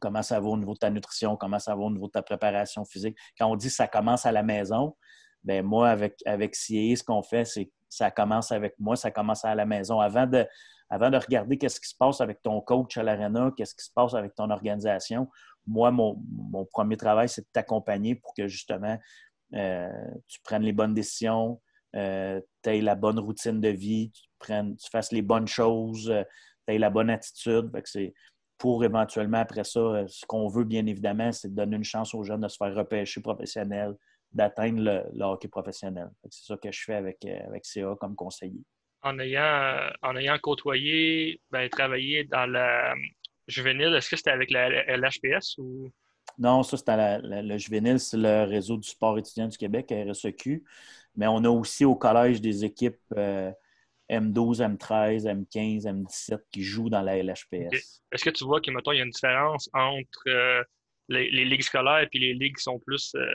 comment ça va au niveau de ta nutrition, comment ça va au niveau de ta préparation physique. Quand on dit ça commence à la maison, ben moi, avec, avec CIE, ce qu'on fait, c'est ça commence avec moi, ça commence à la maison. Avant de, regarder qu'est-ce qui se passe avec ton coach à l'arena, qu'est-ce qui se passe avec ton organisation, moi, mon, premier travail, c'est de t'accompagner pour que justement tu prennes les bonnes décisions, euh, tu aies la bonne routine de vie, tu fasses les bonnes choses, euh, tu aies la bonne attitude. C'est pour éventuellement, après ça, ce qu'on veut, bien évidemment, c'est de donner une chance aux jeunes de se faire repêcher professionnel, d'atteindre le, hockey professionnel. C'est ça que je fais avec, avec CA comme conseiller. En ayant, en ayant côtoyé, ben, travaillé dans la juvénile, est-ce que c'était avec la LHPS ou? Non, ça, c'était le juvénile, c'est le réseau du sport étudiant du Québec, RSEQ. Mais on a aussi au collège des équipes M12, M13, M15, M17 qui jouent dans la LHPS. Est-ce que tu vois qu'il y a une différence entre euh, les, ligues scolaires et les ligues qui sont plus euh,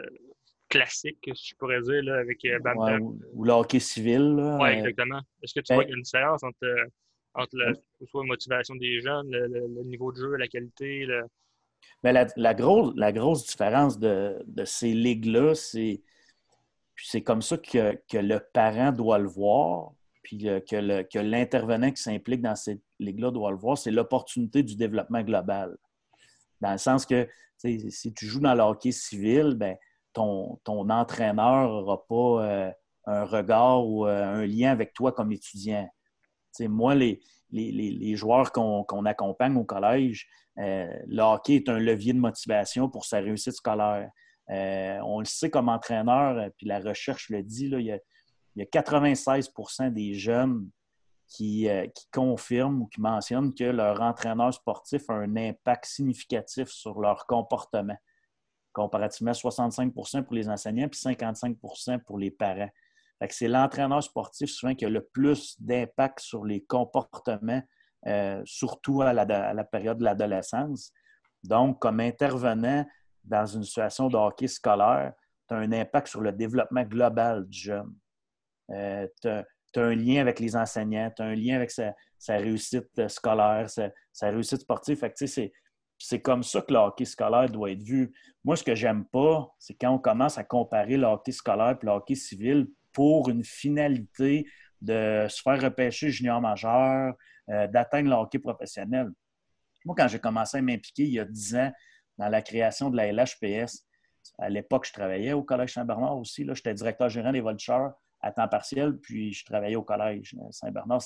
classiques, si je pourrais dire, là, avec euh, ou, le hockey civil. Oui, exactement. Est-ce que tu ben vois qu'il y a une différence entre, entre la, motivation des jeunes, le, niveau de jeu, la qualité? Mais la, grosse, différence de, ces ligues-là, c'est c'est comme ça que, le parent doit le voir, puis que l'intervenant qui s'implique dans ces ligues-là doit le voir, c'est l'opportunité du développement global. Dans le sens que si tu joues dans le hockey civil, ben, ton, ton entraîneur n'aura pas euh, un regard ou euh, un lien avec toi comme étudiant. moi, les, les, joueurs qu'on accompagne au collège, euh, le hockey est un levier de motivation pour sa réussite scolaire. Euh, on le sait comme entraîneur, euh, puis la recherche le dit, il, y a, 96% des jeunes qui, confirment ou qui mentionnent que leur entraîneur sportif a un impact significatif sur leur comportement, comparativement à 65% pour les enseignants puis 55% pour les parents. C'est l'entraîneur sportif souvent qui a le plus d'impact sur les comportements, euh, surtout à la, période de l'adolescence. Donc, comme intervenant dans une situation de hockey scolaire, tu as un impact sur le développement global du jeune. Euh, tu as, un lien avec les enseignants, tu as un lien avec sa, réussite scolaire, sa, réussite sportive. c'est comme ça que le hockey scolaire doit être vu. Moi, ce que j'aime pas, c'est quand on commence à comparer le hockey scolaire et le hockey civil pour une finalité de se faire repêcher junior majeur, euh, d'atteindre le hockey professionnel. Moi, quand j'ai commencé à m'impliquer il y a 10 ans dans la création de la LHPS, à l'époque, je travaillais au Collège Saint-Bernard aussi. J'étais directeur gérant des Vultures à temps partiel, puis je travaillais au Collège Saint-Bernard.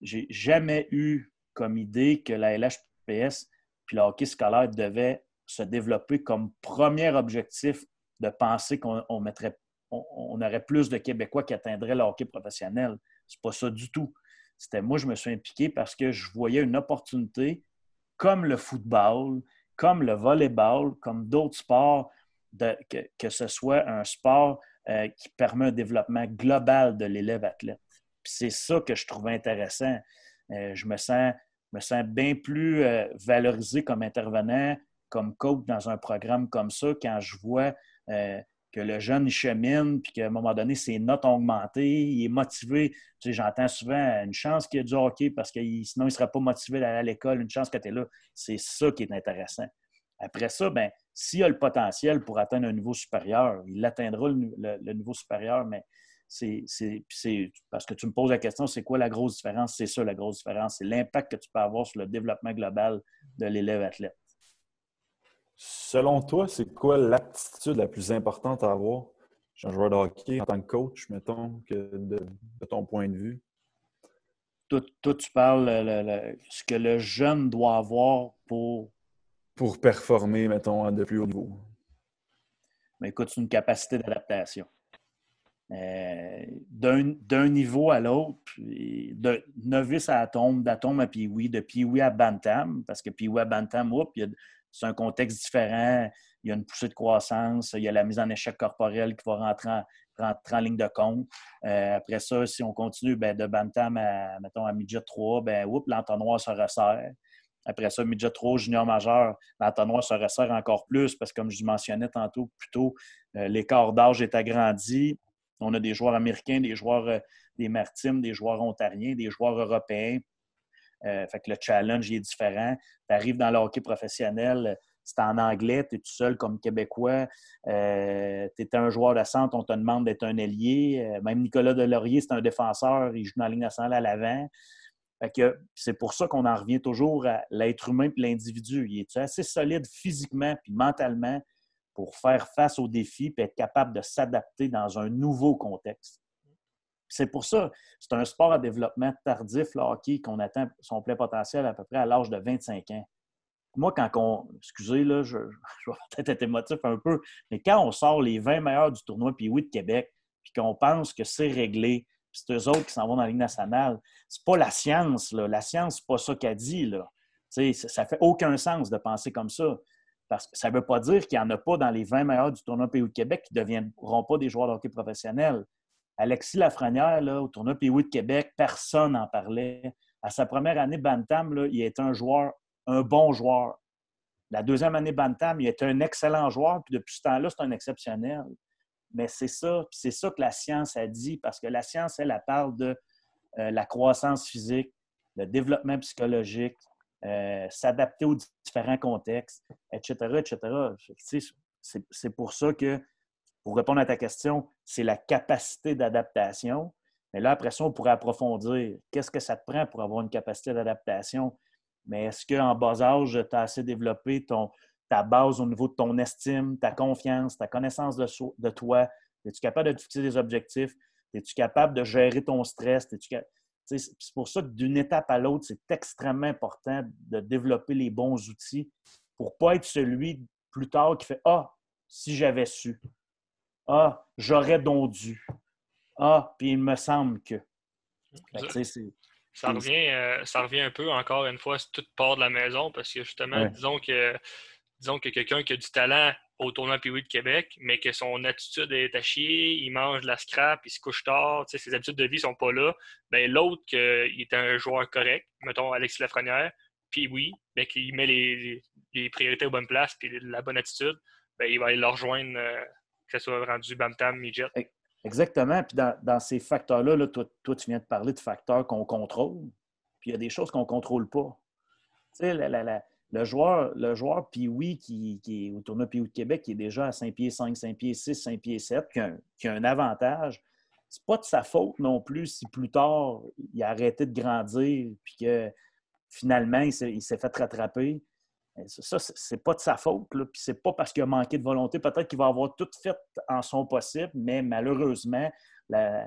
J'ai jamais eu comme idée que la LHPS puis le hockey scolaire devait se développer comme premier objectif de penser qu'on mettrait on, aurait plus de Québécois qui atteindraient le hockey professionnel. C'est pas ça du tout. C'était moi, je me suis impliqué parce que je voyais une opportunité, comme le football, comme le volleyball, comme d'autres sports, que, ce soit un sport euh, qui permet un développement global de l'élève athlète. C'est ça que je trouvais intéressant. Euh, je me sens, me sens bien plus euh, valorisé comme intervenant, comme coach dans un programme comme ça quand je vois que le jeune chemine, puis qu'à un moment donné, ses notes ont augmenté, il est motivé. Tu sais, j'entends souvent une chance qu'il y a du hockey parce que sinon il ne serait pas motivé d'aller à l'école, une chance que tu es là. C'est ça qui est intéressant. Après ça, ben, s'il a le potentiel pour atteindre un niveau supérieur, il atteindra le, niveau supérieur, mais c'est parce que tu me poses la question, c'est quoi la grosse différence? C'est ça la grosse différence. C'est l'impact que tu peux avoir sur le développement global de l'élève athlète. Selon toi, c'est quoi l'aptitude la plus importante à avoir chez un joueur de hockey en tant que coach, mettons, que de, ton point de vue? Toi, tu parles de ce que le jeune doit avoir pour. Pour performer, mettons, à de plus haut niveau. Mais écoute, c'est une capacité d'adaptation. Euh, d'un niveau à l'autre, de novice à atome, d'atome à Pee-Wee, de Pee-Wee à Bantam, parce que Pee-Wee à Bantam, oups, il y a c'est un contexte différent. Il y a une poussée de croissance, il y a la mise en échec corporel qui va rentrer en, ligne de compte. Euh, après ça, si on continue ben, de Bantam à, mettons, à midget 3, ben, l'entonnoir se resserre. Après ça, midget 3, junior majeur, l'entonnoir se resserre encore plus parce que, comme je mentionnais tantôt, plutôt, euh, l'écart d'âge est agrandi. On a des joueurs américains, des joueurs euh, des maritimes, des joueurs ontariens, des joueurs européens. Euh, fait que le challenge est différent. Tu arrives dans le hockey professionnel, c'est en anglais, tu es tout seul comme Québécois. Euh, tu es un joueur de centre, on te demande d'être un ailier. même Nicolas Delaurier, c'est un défenseur, il joue dans la Ligue nationale à l'avant. c'est pour ça qu'on en revient toujours à l'être humain et l'individu. Il est assez solide physiquement puis mentalement pour faire face aux défis et être capable de s'adapter dans un nouveau contexte? C'est pour ça, c'est un sport à développement tardif, le hockey, qu'on atteint son plein potentiel à peu près à l'âge de 25 ans. Moi, quand on. Excusez, là, je, vais peut-être être émotif un peu, mais quand on sort les 20 meilleurs du tournoi puis de Québec, puis qu'on pense que c'est réglé, puis c'est eux autres qui s'en vont dans la Ligue nationale, c'est pas la science. La science, c'est pas ça qu'a dit, là. sais, ça fait aucun sens de penser comme ça. Parce que ça ne veut pas dire qu'il n'y en a pas dans les 20 meilleurs du tournoi Pays de Québec qui ne deviendront pas des joueurs de hockey professionnels. Alexis Lafrenière, au tournoi Pays de Québec, personne n'en parlait. À sa première année Bantam, il était un joueur, un bon joueur. La deuxième année Bantam, il était un excellent joueur, puis depuis ce temps-là, c'est un exceptionnel. Mais c'est ça, c'est ça que la science a dit, parce que la science, elle, elle parle de euh, la croissance physique, le développement psychologique, euh, s'adapter aux différents contextes, etc., etc. C'est pour ça que, pour répondre à ta question, c'est la capacité d'adaptation. Mais là, après ça, on pourrait approfondir. Qu'est-ce que ça te prend pour avoir une capacité d'adaptation? Mais est-ce qu'en bas âge, tu as assez développé ton, ta base au niveau de ton estime, ta confiance, ta connaissance de, toi? Es-tu capable de fixer des objectifs? Es-tu capable de gérer ton stress? C'est pour ça que d'une étape à l'autre, c'est extrêmement important de développer les bons outils pour ne pas être celui plus tard qui fait Ah, si j'avais su. Ah, j'aurais donc dû. Ah, puis il me semble que. ça, revient, euh, ça revient un peu, encore une fois, c'est tout part de la maison parce que justement, disons que disons que quelqu'un qui a du talent au tournoi Pee-Wee de Québec, mais que son attitude est à chier, il mange de la scrap, il se couche tard, ses habitudes de vie ne sont pas là, ben l'autre, qui est un joueur correct, mettons Alexis Lafrenière, puis oui, ben, qu'il met les, priorités aux bonnes places puis la bonne attitude, ben, il va aller le rejoindre, euh, que ce soit rendu Bam-Tam, Midget. Exactement. Puis dans, ces facteurs-là, là, toi, tu viens de parler de facteurs qu'on contrôle, puis il y a des choses qu'on ne contrôle pas. Tu sais, le joueur, le joueur qui, est au tournoi Pee-Wee de Québec, qui est déjà à 5 pieds 5, 5 pieds 6, 5 pieds 7, qui a, un, avantage, c'est pas de sa faute non plus si plus tard il a arrêté de grandir puis que finalement il s'est fait rattraper. Ça, c'est pas de sa faute. Puis c'est pas parce qu'il a manqué de volonté. Peut-être qu'il va avoir tout fait en son possible, mais malheureusement,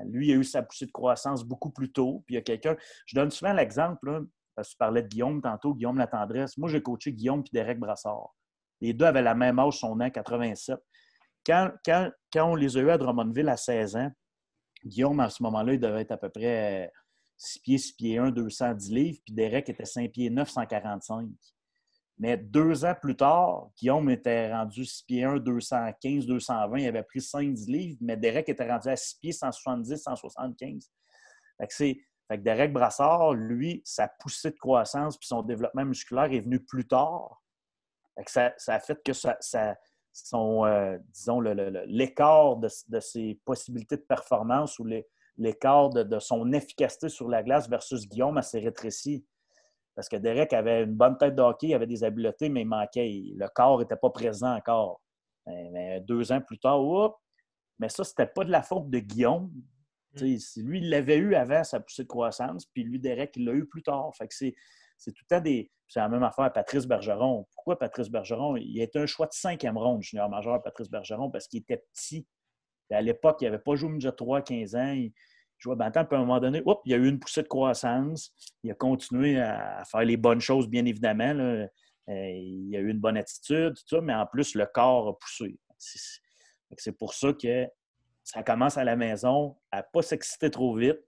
lui, a eu sa poussée de croissance beaucoup plus tôt. Puis il y a quelqu'un. Je donne souvent l'exemple. Parce que tu parlais de Guillaume tantôt, Guillaume La Tendresse. Moi, j'ai coaché Guillaume et Derek Brassard. Les deux avaient la même âge, son an, 87. Quand, quand, quand, on les a eus à Drummondville à 16 ans, Guillaume, à ce moment-là, il devait être à peu près 6 pieds, 6 pieds 1, 210 livres, puis Derek était 5 pieds 9, 145. Mais deux ans plus tard, Guillaume était rendu 6 pieds 1, 215, 220. Il avait pris 5 livres, mais Derek était rendu à 6 pieds, 170, 175. c'est fait que Derek Brassard, lui, sa poussée de croissance puis son développement musculaire est venu plus tard. ça, a fait que ça, son, euh, l'écart de, ses possibilités de performance ou l'écart de, son efficacité sur la glace versus Guillaume s'est rétréci. Parce que Derek avait une bonne tête de hockey, il avait des habiletés, mais il manquait. Le corps n'était pas présent encore. Mais deux ans plus tard, mais ça, c'était pas de la faute de Guillaume. Mm. Lui, il l'avait eu avant sa poussée de croissance, puis lui, Derek, il l'a eu plus tard. Fait que c'est, tout le temps des. C'est la même affaire à Patrice Bergeron. Pourquoi Patrice Bergeron? Il a été un choix de cinquième ronde junior majeur, Patrice Bergeron, parce qu'il était petit. à l'époque, il n'avait pas joué au midget 3 15 ans. Il Bantam, puis à un moment donné, hop, il y a eu une poussée de croissance. Il a continué à faire les bonnes choses, bien évidemment. Euh, il a eu une bonne attitude, tout ça, mais en plus, le corps a poussé. C'est pour ça que ça commence à la maison, à ne pas s'exciter trop vite,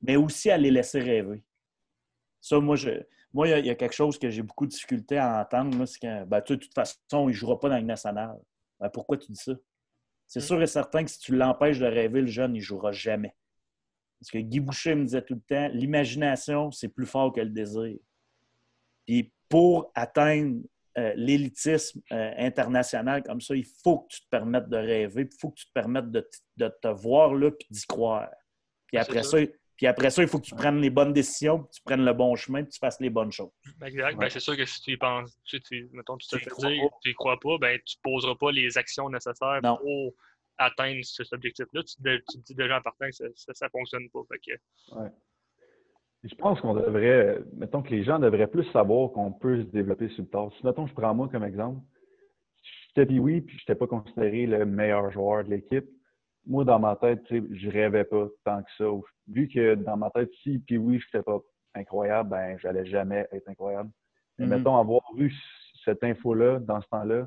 mais aussi à les laisser rêver. Ça, moi, je, moi, il y, a quelque chose que j'ai beaucoup de difficulté à entendre, c'est que ben, de toute façon, il ne jouera pas dans le national. Ben, pourquoi tu dis ça? C'est mm. sûr et certain que si tu l'empêches de rêver, le jeune, il ne jouera jamais. Parce que Guy Boucher me disait tout le temps, l'imagination, c'est plus fort que le désir. Puis pour atteindre euh, l'élitisme euh, international comme ça, il faut que tu te permettes de rêver, il faut que tu te permettes de, te voir là puis d'y croire. Puis après ça. puis après ça, il faut que tu prennes les bonnes décisions, que tu prennes le bon chemin, que tu fasses les bonnes choses. Exact. Ben, c'est sûr que si tu y penses, tu, tu, mettons, tu te fais dire, tu y crois pas, ben, tu ne poseras pas les actions nécessaires pour atteindre cet objectif-là. Tu, te dis déjà en partant que ça ne fonctionne pas. Ouais. Je pense qu'on devrait, mettons que les gens devraient plus savoir qu'on peut se développer sur le tard. Si, mettons, je prends moi comme exemple, j'étais puis oui, puis je n'étais pas considéré le meilleur joueur de l'équipe. Moi, dans ma tête, je rêvais pas tant que ça. Vu que dans ma tête, si puis oui, je n'étais pas incroyable, ben, j'allais jamais être incroyable. Mais mm-hmm. mettons, avoir eu cette info-là dans ce temps-là,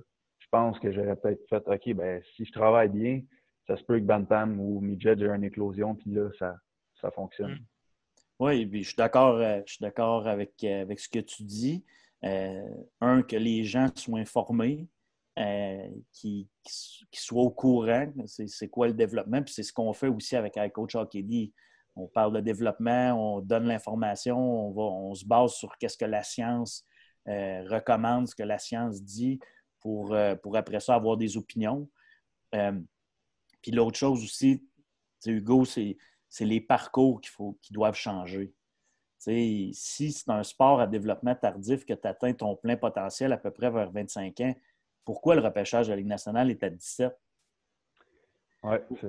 pense que j'aurais peut-être fait, OK, ben, si je travaille bien, ça se peut que Bantam ou Midget j'ai une éclosion, puis là, ça, ça fonctionne. Mm. Oui, je suis d'accord, euh, je suis d'accord avec, euh, avec ce que tu dis. Euh, un, que les gens soient informés, qu'ils soient au courant, c'est quoi le développement. Puis c'est ce qu'on fait aussi avec iCoach Hockey On parle de développement, on donne l'information, on, on se base sur ce que la science recommande, ce que la science dit pour, pour après ça avoir des opinions. puis l'autre chose aussi, Hugo, c'est les parcours qu'il faut, qui doivent changer. si c'est un sport à développement tardif que tu atteins ton plein potentiel à peu près vers 25 ans, pourquoi le repêchage de la Ligue nationale est à 17?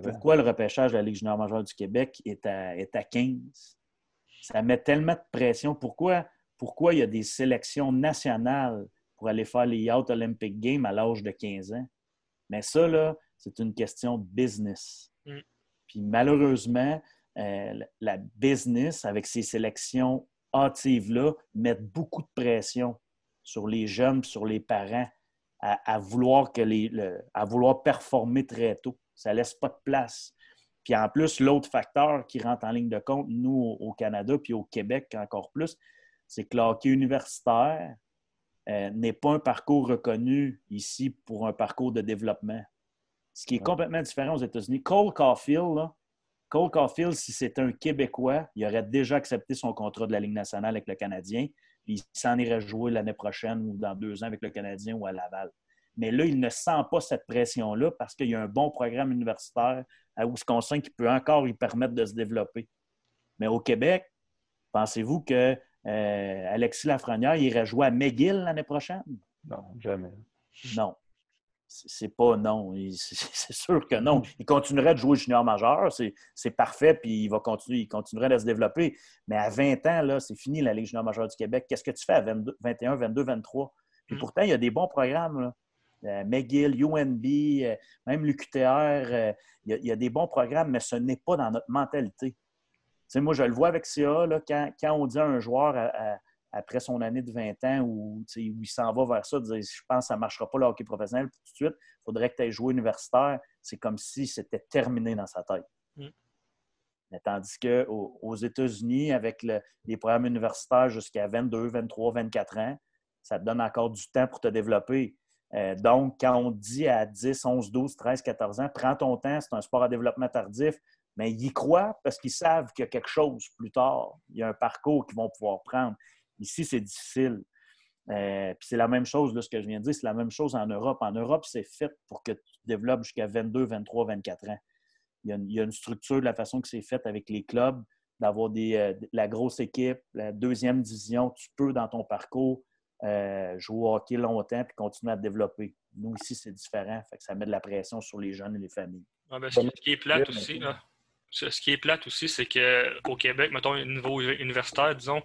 pourquoi le repêchage de la Ligue junior majeure du Québec est à, est à 15? Ça met tellement de pression. Pourquoi, pourquoi il y a des sélections nationales pour aller faire les Yacht Olympic Games à l'âge de 15 ans? Mais ça, là, c'est une question de business. Mm. Puis malheureusement, euh, la business, avec ces sélections hâtives-là, met beaucoup de pression sur les jeunes, sur les parents, à, vouloir que les, à vouloir performer très tôt. Ça ne laisse pas de place. Puis en plus, l'autre facteur qui rentre en ligne de compte, nous, au Canada, puis au Québec encore plus, c'est que le universitaire euh, n'est pas un parcours reconnu ici pour un parcours de développement ce qui est complètement différent aux États-Unis. Cole Caulfield, Cole Caulfield, si c'était un Québécois, il aurait déjà accepté son contrat de la Ligue nationale avec le Canadien, puis il s'en irait jouer l'année prochaine ou dans deux ans avec le Canadien ou à Laval. Mais là, il ne sent pas cette pression-là parce qu'il y a un bon programme universitaire à Wisconsin qui peut encore lui permettre de se développer. Mais au Québec, pensez-vous que euh, Alexis Lafrenière irait jouer à McGill l'année prochaine? Non, jamais. Non c'est pas non. C'est sûr que non. Il continuerait de jouer junior majeur, c'est parfait, puis il va continuer, il continuerait de se développer. Mais à 20 ans, c'est fini la Ligue junior majeure du Québec. Qu'est-ce que tu fais à 21, 22, 23? Puis mm. pourtant, il y a des bons programmes. Euh, McGill, UNB, euh, même l'UQTR, il, il, y a des bons programmes, mais ce n'est pas dans notre mentalité. Moi, je le vois avec CA, là, quand, quand, on dit à un joueur à après son année de 20 ans où, il s'en va vers ça, dire, je pense que ça ne marchera pas le hockey professionnel tout de suite, il faudrait que tu aies joué universitaire. C'est comme si c'était terminé dans sa tête. Mm. Mais tandis qu'aux aux États-Unis, avec les programmes universitaires jusqu'à 22, 23, 24 ans, ça te donne encore du temps pour te développer. Euh, donc, quand on dit à 10, 11, 12, 13, 14 ans, prends ton temps, c'est un sport à développement tardif, mais ils y croient parce qu'ils savent qu'il y a quelque chose plus tard. Il y a un parcours qu'ils vont pouvoir prendre. Ici, c'est difficile. Euh, puis c'est la même chose, là, ce que je viens de dire, c'est la même chose en Europe. En Europe, c'est fait pour que tu développes jusqu'à 22, 23, 24 ans. Il y, a une, structure de la façon que c'est fait avec les clubs, d'avoir euh, la grosse équipe, la deuxième division. Tu peux, dans ton parcours, euh, jouer au hockey longtemps puis continuer à te développer. Nous, ici, c'est différent. Fait que ça met de la pression sur les jeunes et les familles. Ah, ben, ce qui est plate aussi, là, ce qui est plate aussi, c'est qu'au Québec, mettons, au niveau universitaire, disons,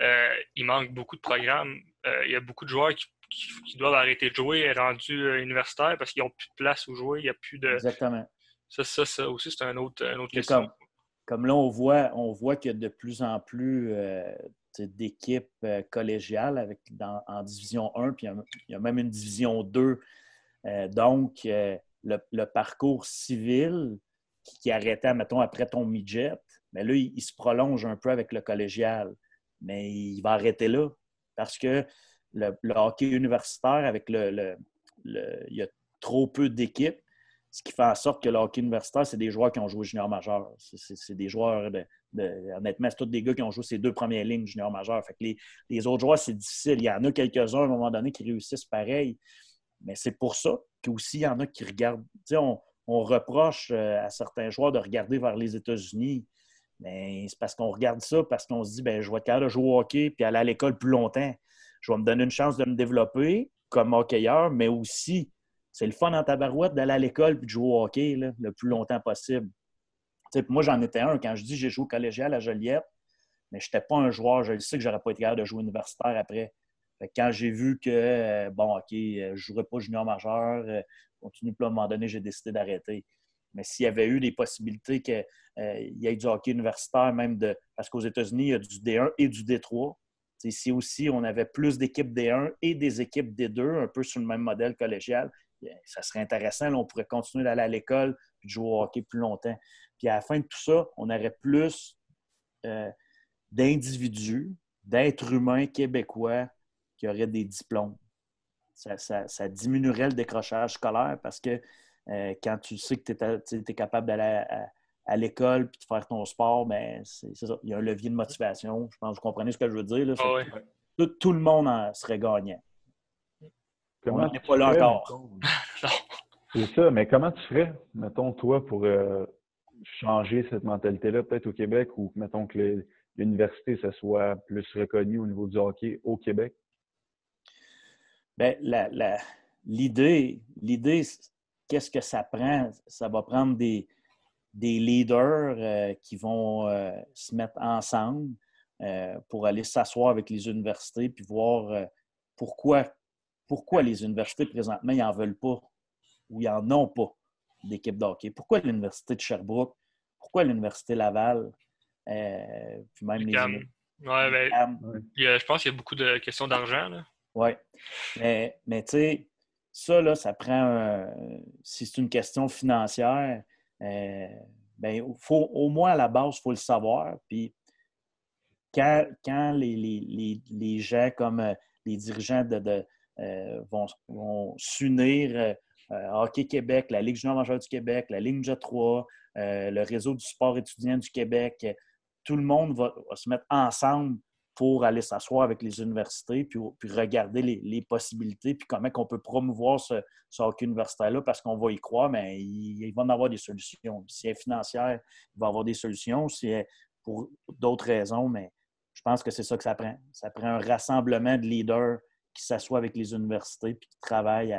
euh, il manque beaucoup de programmes. Euh, il y a beaucoup de joueurs qui, doivent arrêter de jouer rendus euh, universitaires parce qu'ils n'ont plus de place où jouer. Il n'y a plus de. Exactement. Ça, ça, ça aussi, c'est un autre, un autre question. Comme, comme, là, on voit, on voit qu'il y a de plus en plus d'équipes collégiales avec, en Division 1, puis il y, a, même une Division 2. donc, le, parcours civil qui arrêtait, mettons, après ton midget, mais là, il, se prolonge un peu avec le collégial. Mais il va arrêter là parce que le, hockey universitaire, avec le, il y a trop peu d'équipes, ce qui fait en sorte que le hockey universitaire, c'est des joueurs qui ont joué junior majeur. C'est des joueurs, de, honnêtement, c'est tous des gars qui ont joué ces deux premières lignes junior majeur. Fait que les, autres joueurs, c'est difficile. Il y en a quelques-uns à un moment donné qui réussissent pareil. Mais c'est pour ça qu'aussi, il y en a qui regardent. On reproche euh, à certains joueurs de regarder vers les États-Unis. Mais c'est parce qu'on regarde ça, parce qu'on se dit, ben, je vais être capable de jouer au hockey puis aller à l'école plus longtemps. Je vais me donner une chance de me développer comme hockeyeur, mais aussi c'est le fun dans ta barouette d'aller à l'école et de jouer au hockey le plus longtemps possible. moi, j'en étais un. Quand je dis j'ai joué au collégial à Joliette, mais je n'étais pas un joueur. Je sais que je n'aurais pas été capable de jouer universitaire après. quand j'ai vu que, euh, bon, OK, euh, je ne jouerais pas junior majeur, continue, puis à un moment donné, j'ai décidé d'arrêter. Mais s'il y avait eu des possibilités qu'il y ait du hockey universitaire, même de. Parce qu'aux États-Unis, il y a du D1 et du D3. si aussi on avait plus d'équipes D1 et des équipes D2, un peu sur le même modèle collégial, ça serait intéressant. on pourrait continuer d'aller à l'école et de jouer au hockey plus longtemps. Puis à la fin de tout ça, on aurait plus euh, d'individus, d'êtres humains québécois qui auraient des diplômes. Ça, diminuerait le décrochage scolaire parce que euh, quand tu sais que tu es, capable d'aller à, l'école et de faire ton sport, ben, c'est Il y a un levier de motivation. Je pense que vous comprenez ce que je veux dire. Ah tout, tout, le monde en serait gagnant. Comment n'est pas là encore. C'est ça, mais comment tu ferais, mettons, toi, pour euh, changer cette mentalité-là, peut-être au Québec, ou mettons que l'université, ça soit plus reconnu au niveau du hockey au Québec? Bien, l'idée, l'idée, qu'est-ce que ça prend? Ça va prendre des, des leaders euh, qui vont euh, se mettre ensemble pour aller s'asseoir avec les universités puis voir pourquoi pourquoi les universités présentement, ils n'en veulent pas ou ils n'en ont pas d'équipe de hockey? Pourquoi l'Université de Sherbrooke? Pourquoi l'Université Laval? Euh, puis même les. Ouais, ben, je pense qu'il y a beaucoup de questions d'argent. Oui. Mais, mais tu sais, ça, là, ça prend. si c'est une question financière, euh, ben, faut, au moins à la base, il faut le savoir. Puis quand, quand les, les, les, gens comme euh, les dirigeants de, euh, vont, s'unir. Euh, euh, Hockey Québec, la Ligue junior majeure du Québec, la Ligue Ninja 3, le réseau du sport étudiant du Québec. Tout le monde va, se mettre ensemble pour aller s'asseoir avec les universités, puis, puis regarder les, possibilités, puis comment on peut promouvoir ce, hockey universitaire-là, parce qu'on va y croire, mais il, va en avoir des solutions. Si c'est financière, il va y avoir des solutions. Si c'est pour d'autres raisons, mais je pense que c'est ça que ça prend. Ça prend un rassemblement de leaders qui s'assoient avec les universités et qui travaillent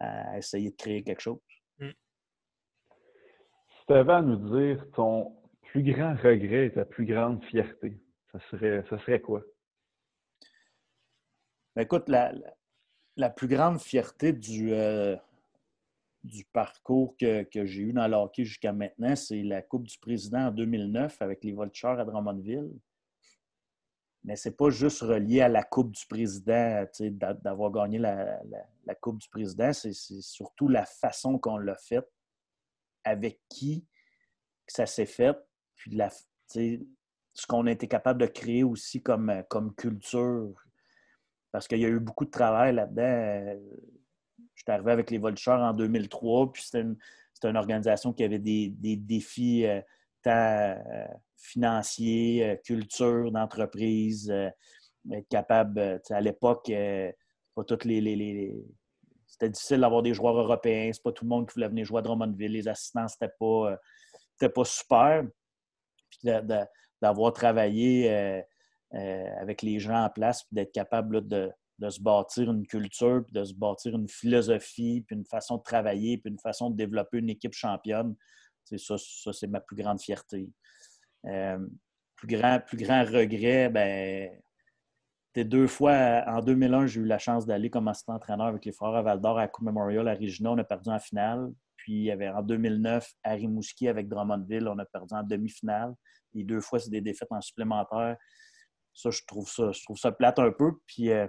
à, essayer de créer quelque chose. Mm. Si tu avais à nous dire ton plus grand regret et ta plus grande fierté, ça serait, ça serait quoi? Ben, écoute, la, plus grande fierté du, euh, du parcours que, j'ai eu dans le hockey jusqu'à maintenant, c'est la Coupe du Président en 2009 avec les Vultures à Drummondville mais ce n'est pas juste relié à la Coupe du Président, d'avoir gagné la, Coupe du Président, c'est surtout la façon qu'on l'a fait, avec qui ça s'est fait, puis la, ce qu'on a été capable de créer aussi comme, comme culture. Parce qu'il y a eu beaucoup de travail là-dedans. Je suis arrivé avec les Vultures en 2003, puis c'était une, organisation qui avait des, défis euh, tant euh, financier, euh, culture d'entreprise, euh, être capable, euh, à l'époque, pas toutes les, c'était difficile d'avoir des joueurs européens. C'est pas tout le monde qui voulait venir jouer à Drummondville. Les assistants, c'était pas, pas super. D'avoir travaillé avec les gens en place, puis d'être capable de, se bâtir une culture, puis de se bâtir une philosophie, puis une façon de travailler, puis une façon de développer une équipe championne. C'est ça, ça c'est ma plus grande fierté. Euh, plus, grand, plus grand regret, ben, deux fois, en 2001, j'ai eu la chance d'aller comme assistant entraîneur avec les Frères à Val d'Or à Coupe Memorial à Regina. On a perdu en finale. Puis il y avait en 2009, à Rimouski avec Drummondville, on a perdu en demi-finale. Les deux fois, c'est des défaites en supplémentaire. Ça, je trouve ça, je trouve ça plate un peu. Puis, euh,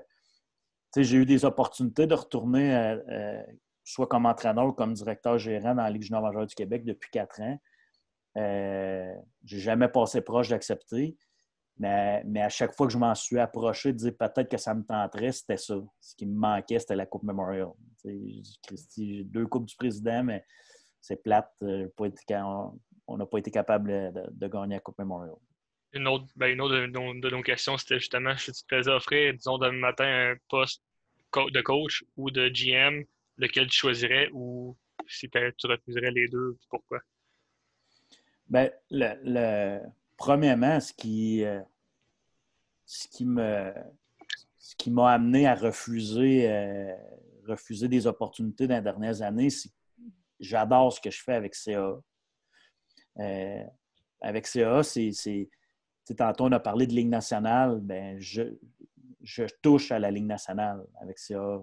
j'ai eu des opportunités de retourner euh, soit comme entraîneur ou comme directeur gérant dans la Ligue junior majeure du Québec depuis quatre ans. Euh, j'ai jamais passé proche d'accepter. Mais, mais, à chaque fois que je m'en suis approché de dire peut-être que ça me tenterait, c'était ça. Ce qui me manquait, c'était la Coupe Memorial. Christy, j'ai deux Coupes du Président, mais c'est plate. on n'a pas été capable de, gagner la Coupe Memorial. Une autre, ben, une autre de, nos, questions, c'était justement si tu te faisais offrir, disons, demain matin, un poste de coach ou de GM, lequel tu choisirais ou si tu refuserais les deux, pourquoi? Ben, le, premièrement, ce qui, euh, ce qui me ce qui m'a amené à refuser, euh, refuser des opportunités dans les dernières années, c'est que j'adore ce que je fais avec CA. Euh, avec CA, c'est. Tantôt, on a parlé de Ligue nationale. Ben, je, je touche à la Ligue nationale avec CA.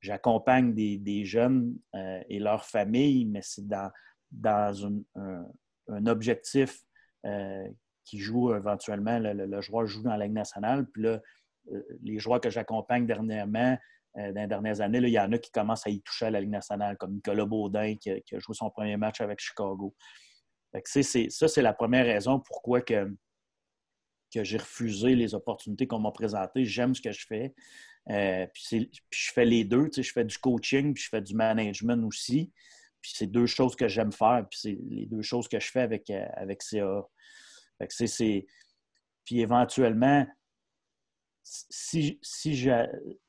J'accompagne des, jeunes et leurs familles, mais c'est dans dans un, objectif euh, qui joue éventuellement, le, joueur joue dans la Ligue nationale. Puis là, euh, les joueurs que j'accompagne dernièrement, euh, dans les dernières années, il y en a qui commencent à y toucher à la Ligue nationale, comme Nicolas Baudin qui, a joué son premier match avec Chicago. ça, c'est la première raison pourquoi que, que j'ai refusé les opportunités qu'on m'a présentées. J'aime ce que je fais. puis, je fais les deux. Je fais du coaching, puis je fais du management aussi. Puis c'est deux choses que j'aime faire, puis c'est les deux choses que je fais avec, euh, avec CA. Puis éventuellement, si, si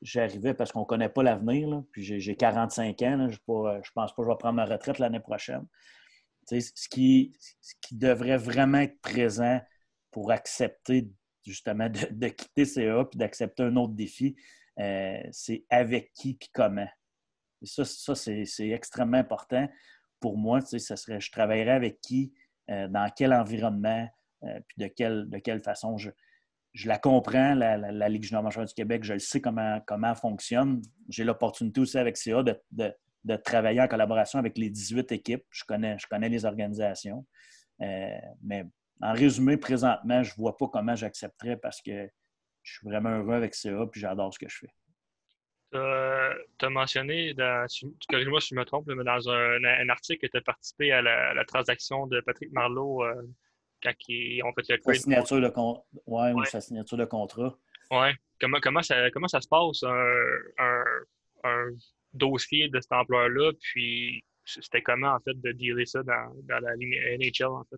j'arrivais, parce qu'on ne connaît pas l'avenir, puis j'ai 45 ans, je ne pense pas que je vais prendre ma retraite l'année prochaine. Ce qui, devrait vraiment être présent pour accepter justement de, quitter CA puis d'accepter un autre défi, euh, c'est avec qui puis comment ça, c'est extrêmement important pour moi. Ça serait, je travaillerais avec qui, euh, dans quel environnement, euh, puis de quelle, de quelle façon. Je, je la comprends, la, Ligue junior majeure du Québec, je le sais comment, comment fonctionne. J'ai l'opportunité aussi avec CA de, de, travailler en collaboration avec les 18 équipes. Je connais, je connais les organisations. Euh, mais en résumé, présentement, je ne vois pas comment j'accepterais parce que je suis vraiment heureux avec CA et j'adore ce que je fais tu as mentionné, corrige-moi si je me trompe, mais dans un, article que tu as participé à la, transaction de Patrick Marleau euh, quand ils ont fait le sa signature de, ouais, Ou sa signature de contrat. Oui. Comment, comment, ça, comment ça se passe, un, dossier de cet employeur-là? Puis c'était comment, en fait, de dealer ça dans, la ligne NHL, en fait?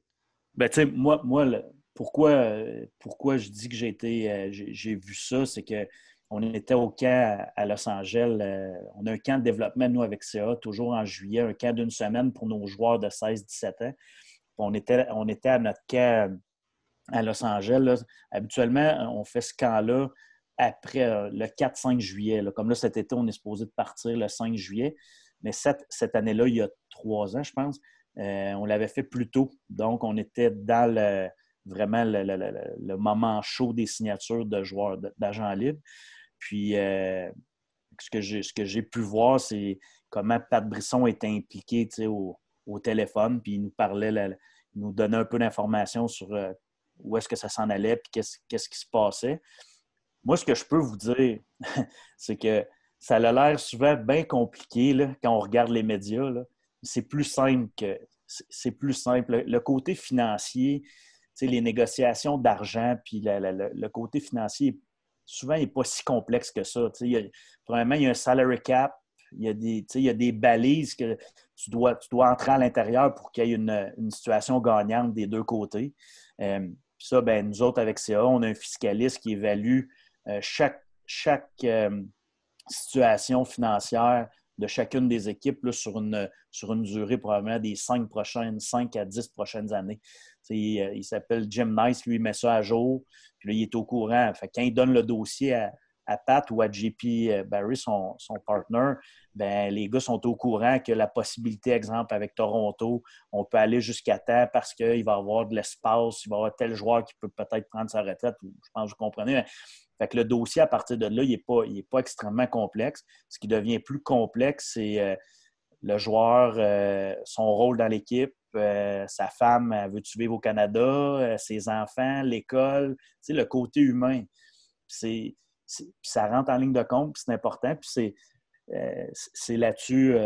Ben, tu sais, moi, moi pourquoi, pourquoi je dis que j'ai été, euh, j'ai vu ça, c'est que on était au camp à Los Angeles. Euh, on a un camp de développement, nous, avec CA, toujours en juillet, un camp d'une semaine pour nos joueurs de 16-17 ans. On était, à notre camp à Los Angeles. Habituellement, on fait ce camp-là après euh, le 4-5 juillet. Comme là, cet été, on est supposé partir le 5 juillet. Mais cette, cette année-là, il y a trois ans, je pense, euh, on l'avait fait plus tôt. Donc, on était dans le, vraiment le, moment chaud des signatures de joueurs, d'agents libres. Puis, euh, ce que j'ai pu voir, c'est comment Pat Brisson était impliqué au, au, téléphone, puis il nous parlait, il nous donnait un peu d'informations sur euh, où est-ce que ça s'en allait, puis qu'est-ce qui se passait. Moi, ce que je peux vous dire, c'est que ça a l'air souvent bien compliqué là, quand on regarde les médias. C'est plus simple que c'est plus simple. Le côté financier, les négociations d'argent, puis le côté financier, souvent, n'est pas si complexe que ça. Il y a, premièrement, il y a un salary cap, il y a des, il y a des balises que tu dois, tu dois entrer à l'intérieur pour qu'il y ait une, situation gagnante des deux côtés. Euh, puis ça, ben, nous autres, avec CA, on a un fiscaliste qui évalue euh, chaque, chaque euh, situation financière de chacune des équipes sur, une, sur une durée probablement des cinq prochaines, cinq à dix prochaines années. Euh, il, s'appelle Jim Nice, lui, il met ça à jour, puis là, il est au courant. Quand il donne le dossier à, Pat ou à JP euh, Barry, son, son partner, ben, les gars sont au courant que la possibilité, exemple, avec Toronto, on peut aller jusqu'à temps parce qu'il va y avoir de l'espace, il va y avoir tel joueur qui peut peut-être prendre sa retraite. Je pense que vous comprenez. Que le dossier, à partir de là, il n'est pas, pas extrêmement complexe. Ce qui devient plus complexe, c'est euh, le joueur, son rôle dans l'équipe, euh, sa femme, veut-tu vivre au Canada, euh, ses enfants, l'école, le côté humain. C'est, ça rentre en ligne de compte, c'est important, puis c'est, euh, là-dessus,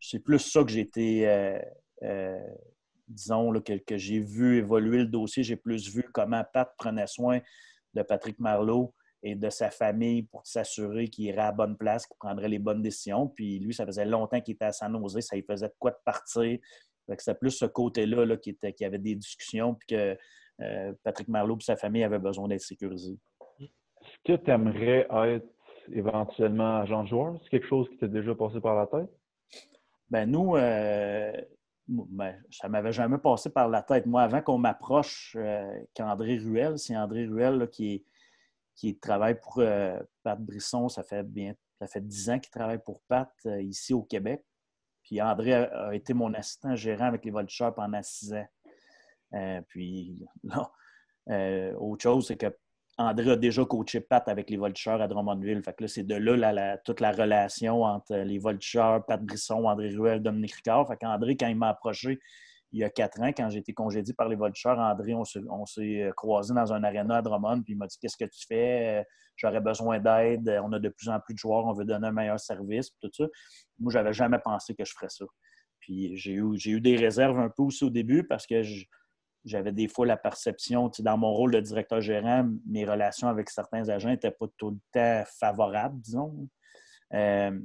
c'est plus ça que j'ai été, disons, que, j'ai vu évoluer le dossier. J'ai plus vu comment Pat prenait soin de Patrick Marleau et de sa famille pour s'assurer qu'il irait à la bonne place, qu'il prendrait les bonnes décisions. Puis lui, ça faisait longtemps qu'il était à San Jose, ça lui faisait de quoi de partir. C'était plus ce côté-là là, qui, avait des discussions, puis que euh, Patrick Marleau et sa famille avaient besoin d'être sécurisés. Est-ce que tu aimerais être éventuellement agent de joueur? C'est quelque chose qui t'est déjà passé par la tête? Ben nous, euh, ben, ça ne m'avait jamais passé par la tête. Moi, avant qu'on m'approche euh, qu'André Ruel, c'est André Ruel qui, qui travaille pour euh, Pat Brisson, ça fait bien ça fait dix ans qu'il travaille pour Pat ici au Québec. Puis André a, été mon assistant gérant avec les Voltigeurs pendant six ans. puis là, autre chose, c'est que André a déjà coaché Pat avec les Voltigeurs à Drummondville. Fait que là, c'est de là toute la relation entre les Voltigeurs, Pat Brisson, André Ruel, Dominique Ricard. Fait qu'André, quand il m'a approché il y a quatre ans, quand j'ai été congédié par les Voltigeurs, André, on s'est euh, croisé dans un aréna à Drummond, puis il m'a dit Qu'est-ce que tu fais? J'aurais besoin d'aide, on a de plus en plus de joueurs, on veut donner un meilleur service, tout ça. Moi, j'avais jamais pensé que je ferais ça. Puis j'ai eu, eu des réserves un peu aussi au début parce que je, j'avais des fois la perception, dans mon rôle de directeur gérant, mes relations avec certains agents n'étaient pas tout le temps favorables, disons. Euh,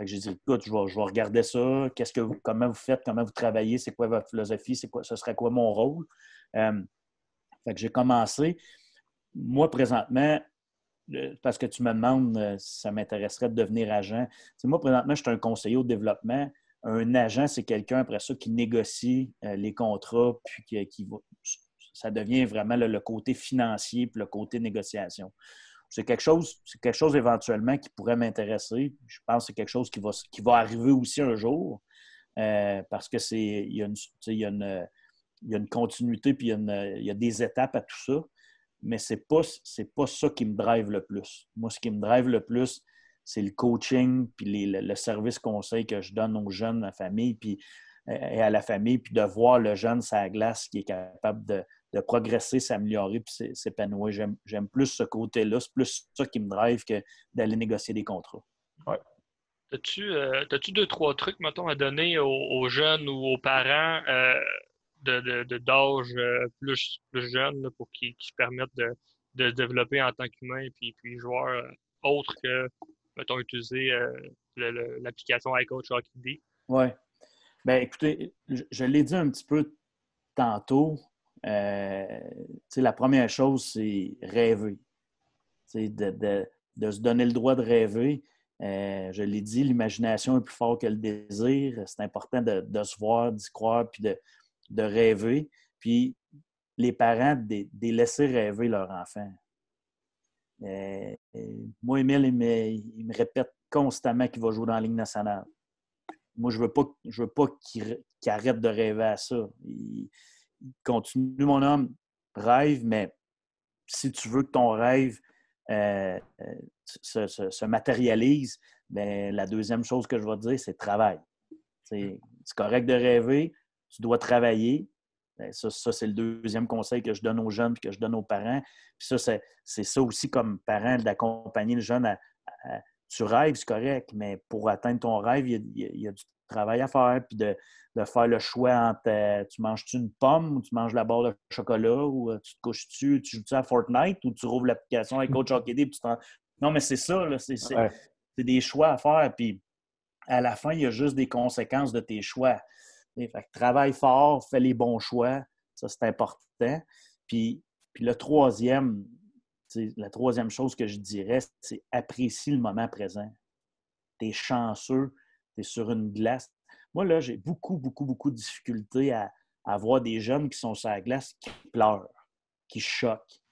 j'ai dit, écoute, je vais, regarder ça, qu'est-ce que comment vous faites, comment vous travaillez, c'est quoi votre philosophie, c'est quoi, ce serait quoi mon rôle? Euh, j'ai commencé. Moi, présentement, euh, parce que tu me demandes si ça m'intéresserait de devenir agent. moi, présentement, je suis un conseiller au développement un agent, c'est quelqu'un après ça qui négocie euh, les contrats, puis qui, ça devient vraiment le côté financier puis le côté négociation. C'est quelque chose, c'est quelque chose éventuellement qui pourrait m'intéresser. Je pense que c'est quelque chose qui va, va arriver aussi un jour. Euh, parce que c'est il y, a une, il, y a continuité puis il y, a des étapes à tout ça. Mais ce n'est pas, pas ça qui me drive le plus. Moi, ce qui me drive le plus, c'est le coaching, puis le, service conseil que je donne aux jeunes, à la famille, puis euh, et à la famille, puis de voir le jeune sa glace qui est capable de, progresser, s'améliorer, puis s'épanouir. J'aime plus ce côté-là. C'est plus ça qui me drive que d'aller négocier des contrats. Ouais. Euh, as-tu deux, trois trucs, mettons, à donner aux, jeunes ou aux parents euh, de, d'âge plus, plus jeune pour qu'ils se permettent de, de se développer en tant qu'humain et puis, puis joueur autre que mettons, utiliser euh, l'application iCoach Hockey Oui. Bien, écoutez, je, l'ai dit un petit peu tantôt. Euh, la première chose, c'est rêver. De, de, de, se donner le droit de rêver. Euh, je l'ai dit, l'imagination est plus forte que le désir. C'est important de, se voir, d'y croire, puis de, rêver. Puis les parents, de, de laisser rêver leur enfant. Euh, moi, Emile, il me, répète constamment qu'il va jouer dans la Ligue nationale. Moi, je ne veux pas, je veux pas qu'il arrête de rêver à ça. Il, continue, mon homme, rêve, mais si tu veux que ton rêve euh, se, matérialise, bien, la deuxième chose que je vais te dire, c'est travail. C'est correct de rêver, tu dois travailler, ben, ça, c'est le deuxième conseil que je donne aux jeunes et que je donne aux parents. Puis ça, c'est ça aussi comme parent d'accompagner le jeune à, tu rêves, c'est correct, mais pour atteindre ton rêve, il y a, du travail à faire, puis de, faire le choix entre euh, tu manges-tu une pomme ou tu manges la barre de chocolat ou euh, tu te couches-tu, tu joues-tu à Fortnite ou tu rouvres l'application avec Coach Hockey puis tu Non, mais c'est ça, c'est des choix à faire, puis à la fin, il y a juste des conséquences de tes choix travaille fort, fais les bons choix, ça c'est important. Puis, puis le troisième, la troisième chose que je dirais, c'est apprécie le moment présent. Tu es chanceux, tu es sur une glace. Moi, là, j'ai beaucoup, beaucoup, beaucoup de difficultés à, voir des jeunes qui sont sur la glace qui pleurent, qui choquent,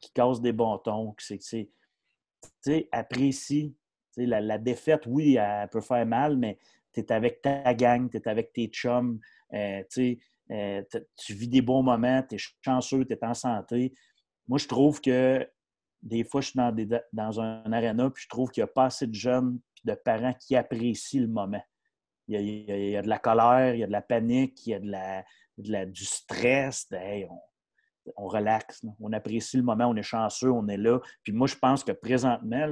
qui cassent des bâtons. Sais, apprécie. La, la défaite, oui, elle peut faire mal, mais tu es avec ta gang, tu es avec tes chums, euh, euh, tu vis des bons moments, tu es chanceux, tu es en santé. Moi, je trouve que des fois, je suis dans, un aréna, puis je trouve qu'il n'y a pas assez de jeunes de parents qui apprécient le moment. Il y, a, de la colère, il y a de la panique, il y a de la, du stress. on, relaxe, on apprécie le moment, on est chanceux, on est là. Puis moi, je pense que présentement,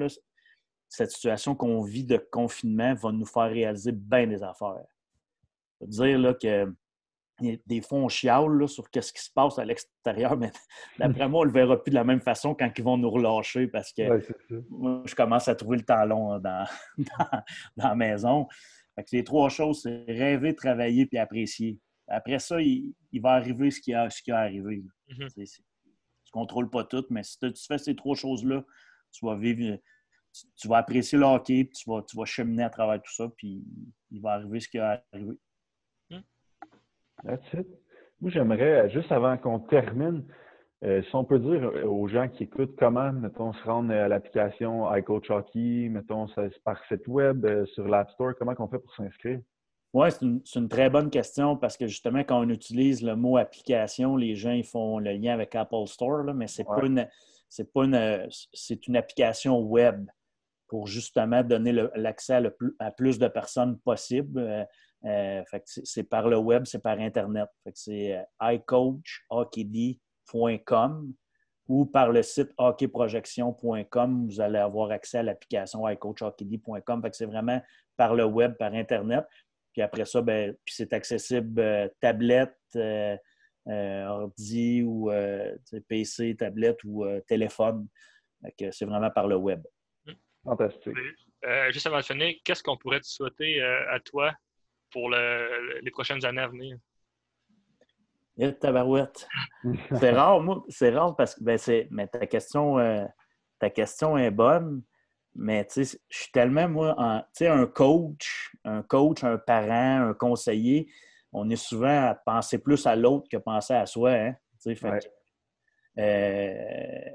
cette situation qu'on vit de confinement va nous faire réaliser bien des affaires. Je veux dire là, que des fois, on chiale sur ce qui se passe à l'extérieur, mais d'après moi, on ne le verra plus de la même façon quand ils vont nous relâcher parce que moi, je commence à trouver le talon hein, dans, dans, la maison. les trois choses, c'est rêver, travailler puis apprécier. Après ça, il, va arriver ce qui a, ce qui a arrivé. Mm-hmm. Tu ne contrôles pas tout, mais si tu fais ces trois choses-là, tu vas vivre, tu, vas apprécier le hockey, tu vas, tu vas cheminer à travers tout ça, puis il va arriver ce qui a arrivé. That's it. Moi, j'aimerais, juste avant qu'on termine, euh, si on peut dire aux gens qui écoutent comment, mettons, se rendre à l'application iCoach Hockey, mettons, par site web, euh, sur l'App Store, comment on fait pour s'inscrire? Oui, c'est une, très bonne question parce que justement, quand on utilise le mot application, les gens ils font le lien avec Apple Store, mais c'est pas une c'est pas une c'est une application web pour justement donner l'accès à, plus de personnes possible. Euh, euh, c'est par le web, c'est par Internet. C'est euh, iCoachHockeyD.com ou par le site hockeyprojection.com, vous allez avoir accès à l'application iCoachHockeyD.com. C'est vraiment par le web, par Internet. Puis après ça, ben, c'est accessible euh, tablette, ordi ou PC, tablette ou téléphone. C'est vraiment par le web. Fantastique. juste avant de finir, qu'est-ce qu'on pourrait te souhaiter à toi pour les prochaines années à venir? tabarouette. c'est rare, moi, c'est rare parce que ben, mais ta question, euh, ta question est bonne, mais je suis tellement, moi, un coach, un coach, un parent, un conseiller, on est souvent à penser plus à l'autre que penser à soi. Hein? Euh,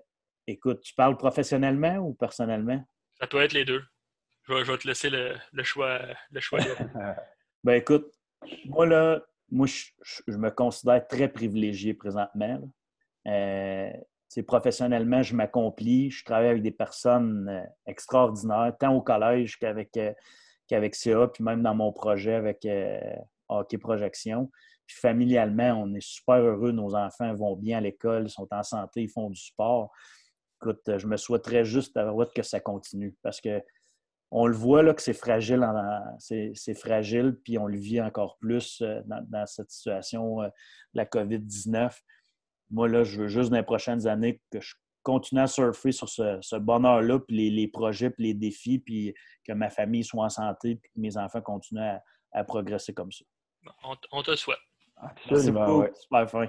écoute, tu parles professionnellement ou personnellement? Ça doit être les deux. Je vais, te laisser le, choix. Ben écoute, moi là, moi je, me considère très privilégié présentement. Euh, professionnellement, je m'accomplis. Je travaille avec des personnes euh, extraordinaires, tant au collège qu'avec euh, CA, puis même dans mon projet avec euh, Hockey Projection. Puis familialement, on est super heureux. Nos enfants vont bien à l'école, sont en santé, ils font du sport. Écoute, je me souhaiterais juste que ça continue parce que on le voit là, que c'est fragile, c'est fragile, puis on le vit encore plus euh, dans, cette situation euh, de la COVID-19. Moi, là, je veux juste dans les prochaines années que je continue à surfer sur ce, bonheur-là, puis les, projets, puis les défis, puis que ma famille soit en santé, puis que mes enfants continuent à, progresser comme ça. On, te souhaite. Absolument, Merci beaucoup. Super fin.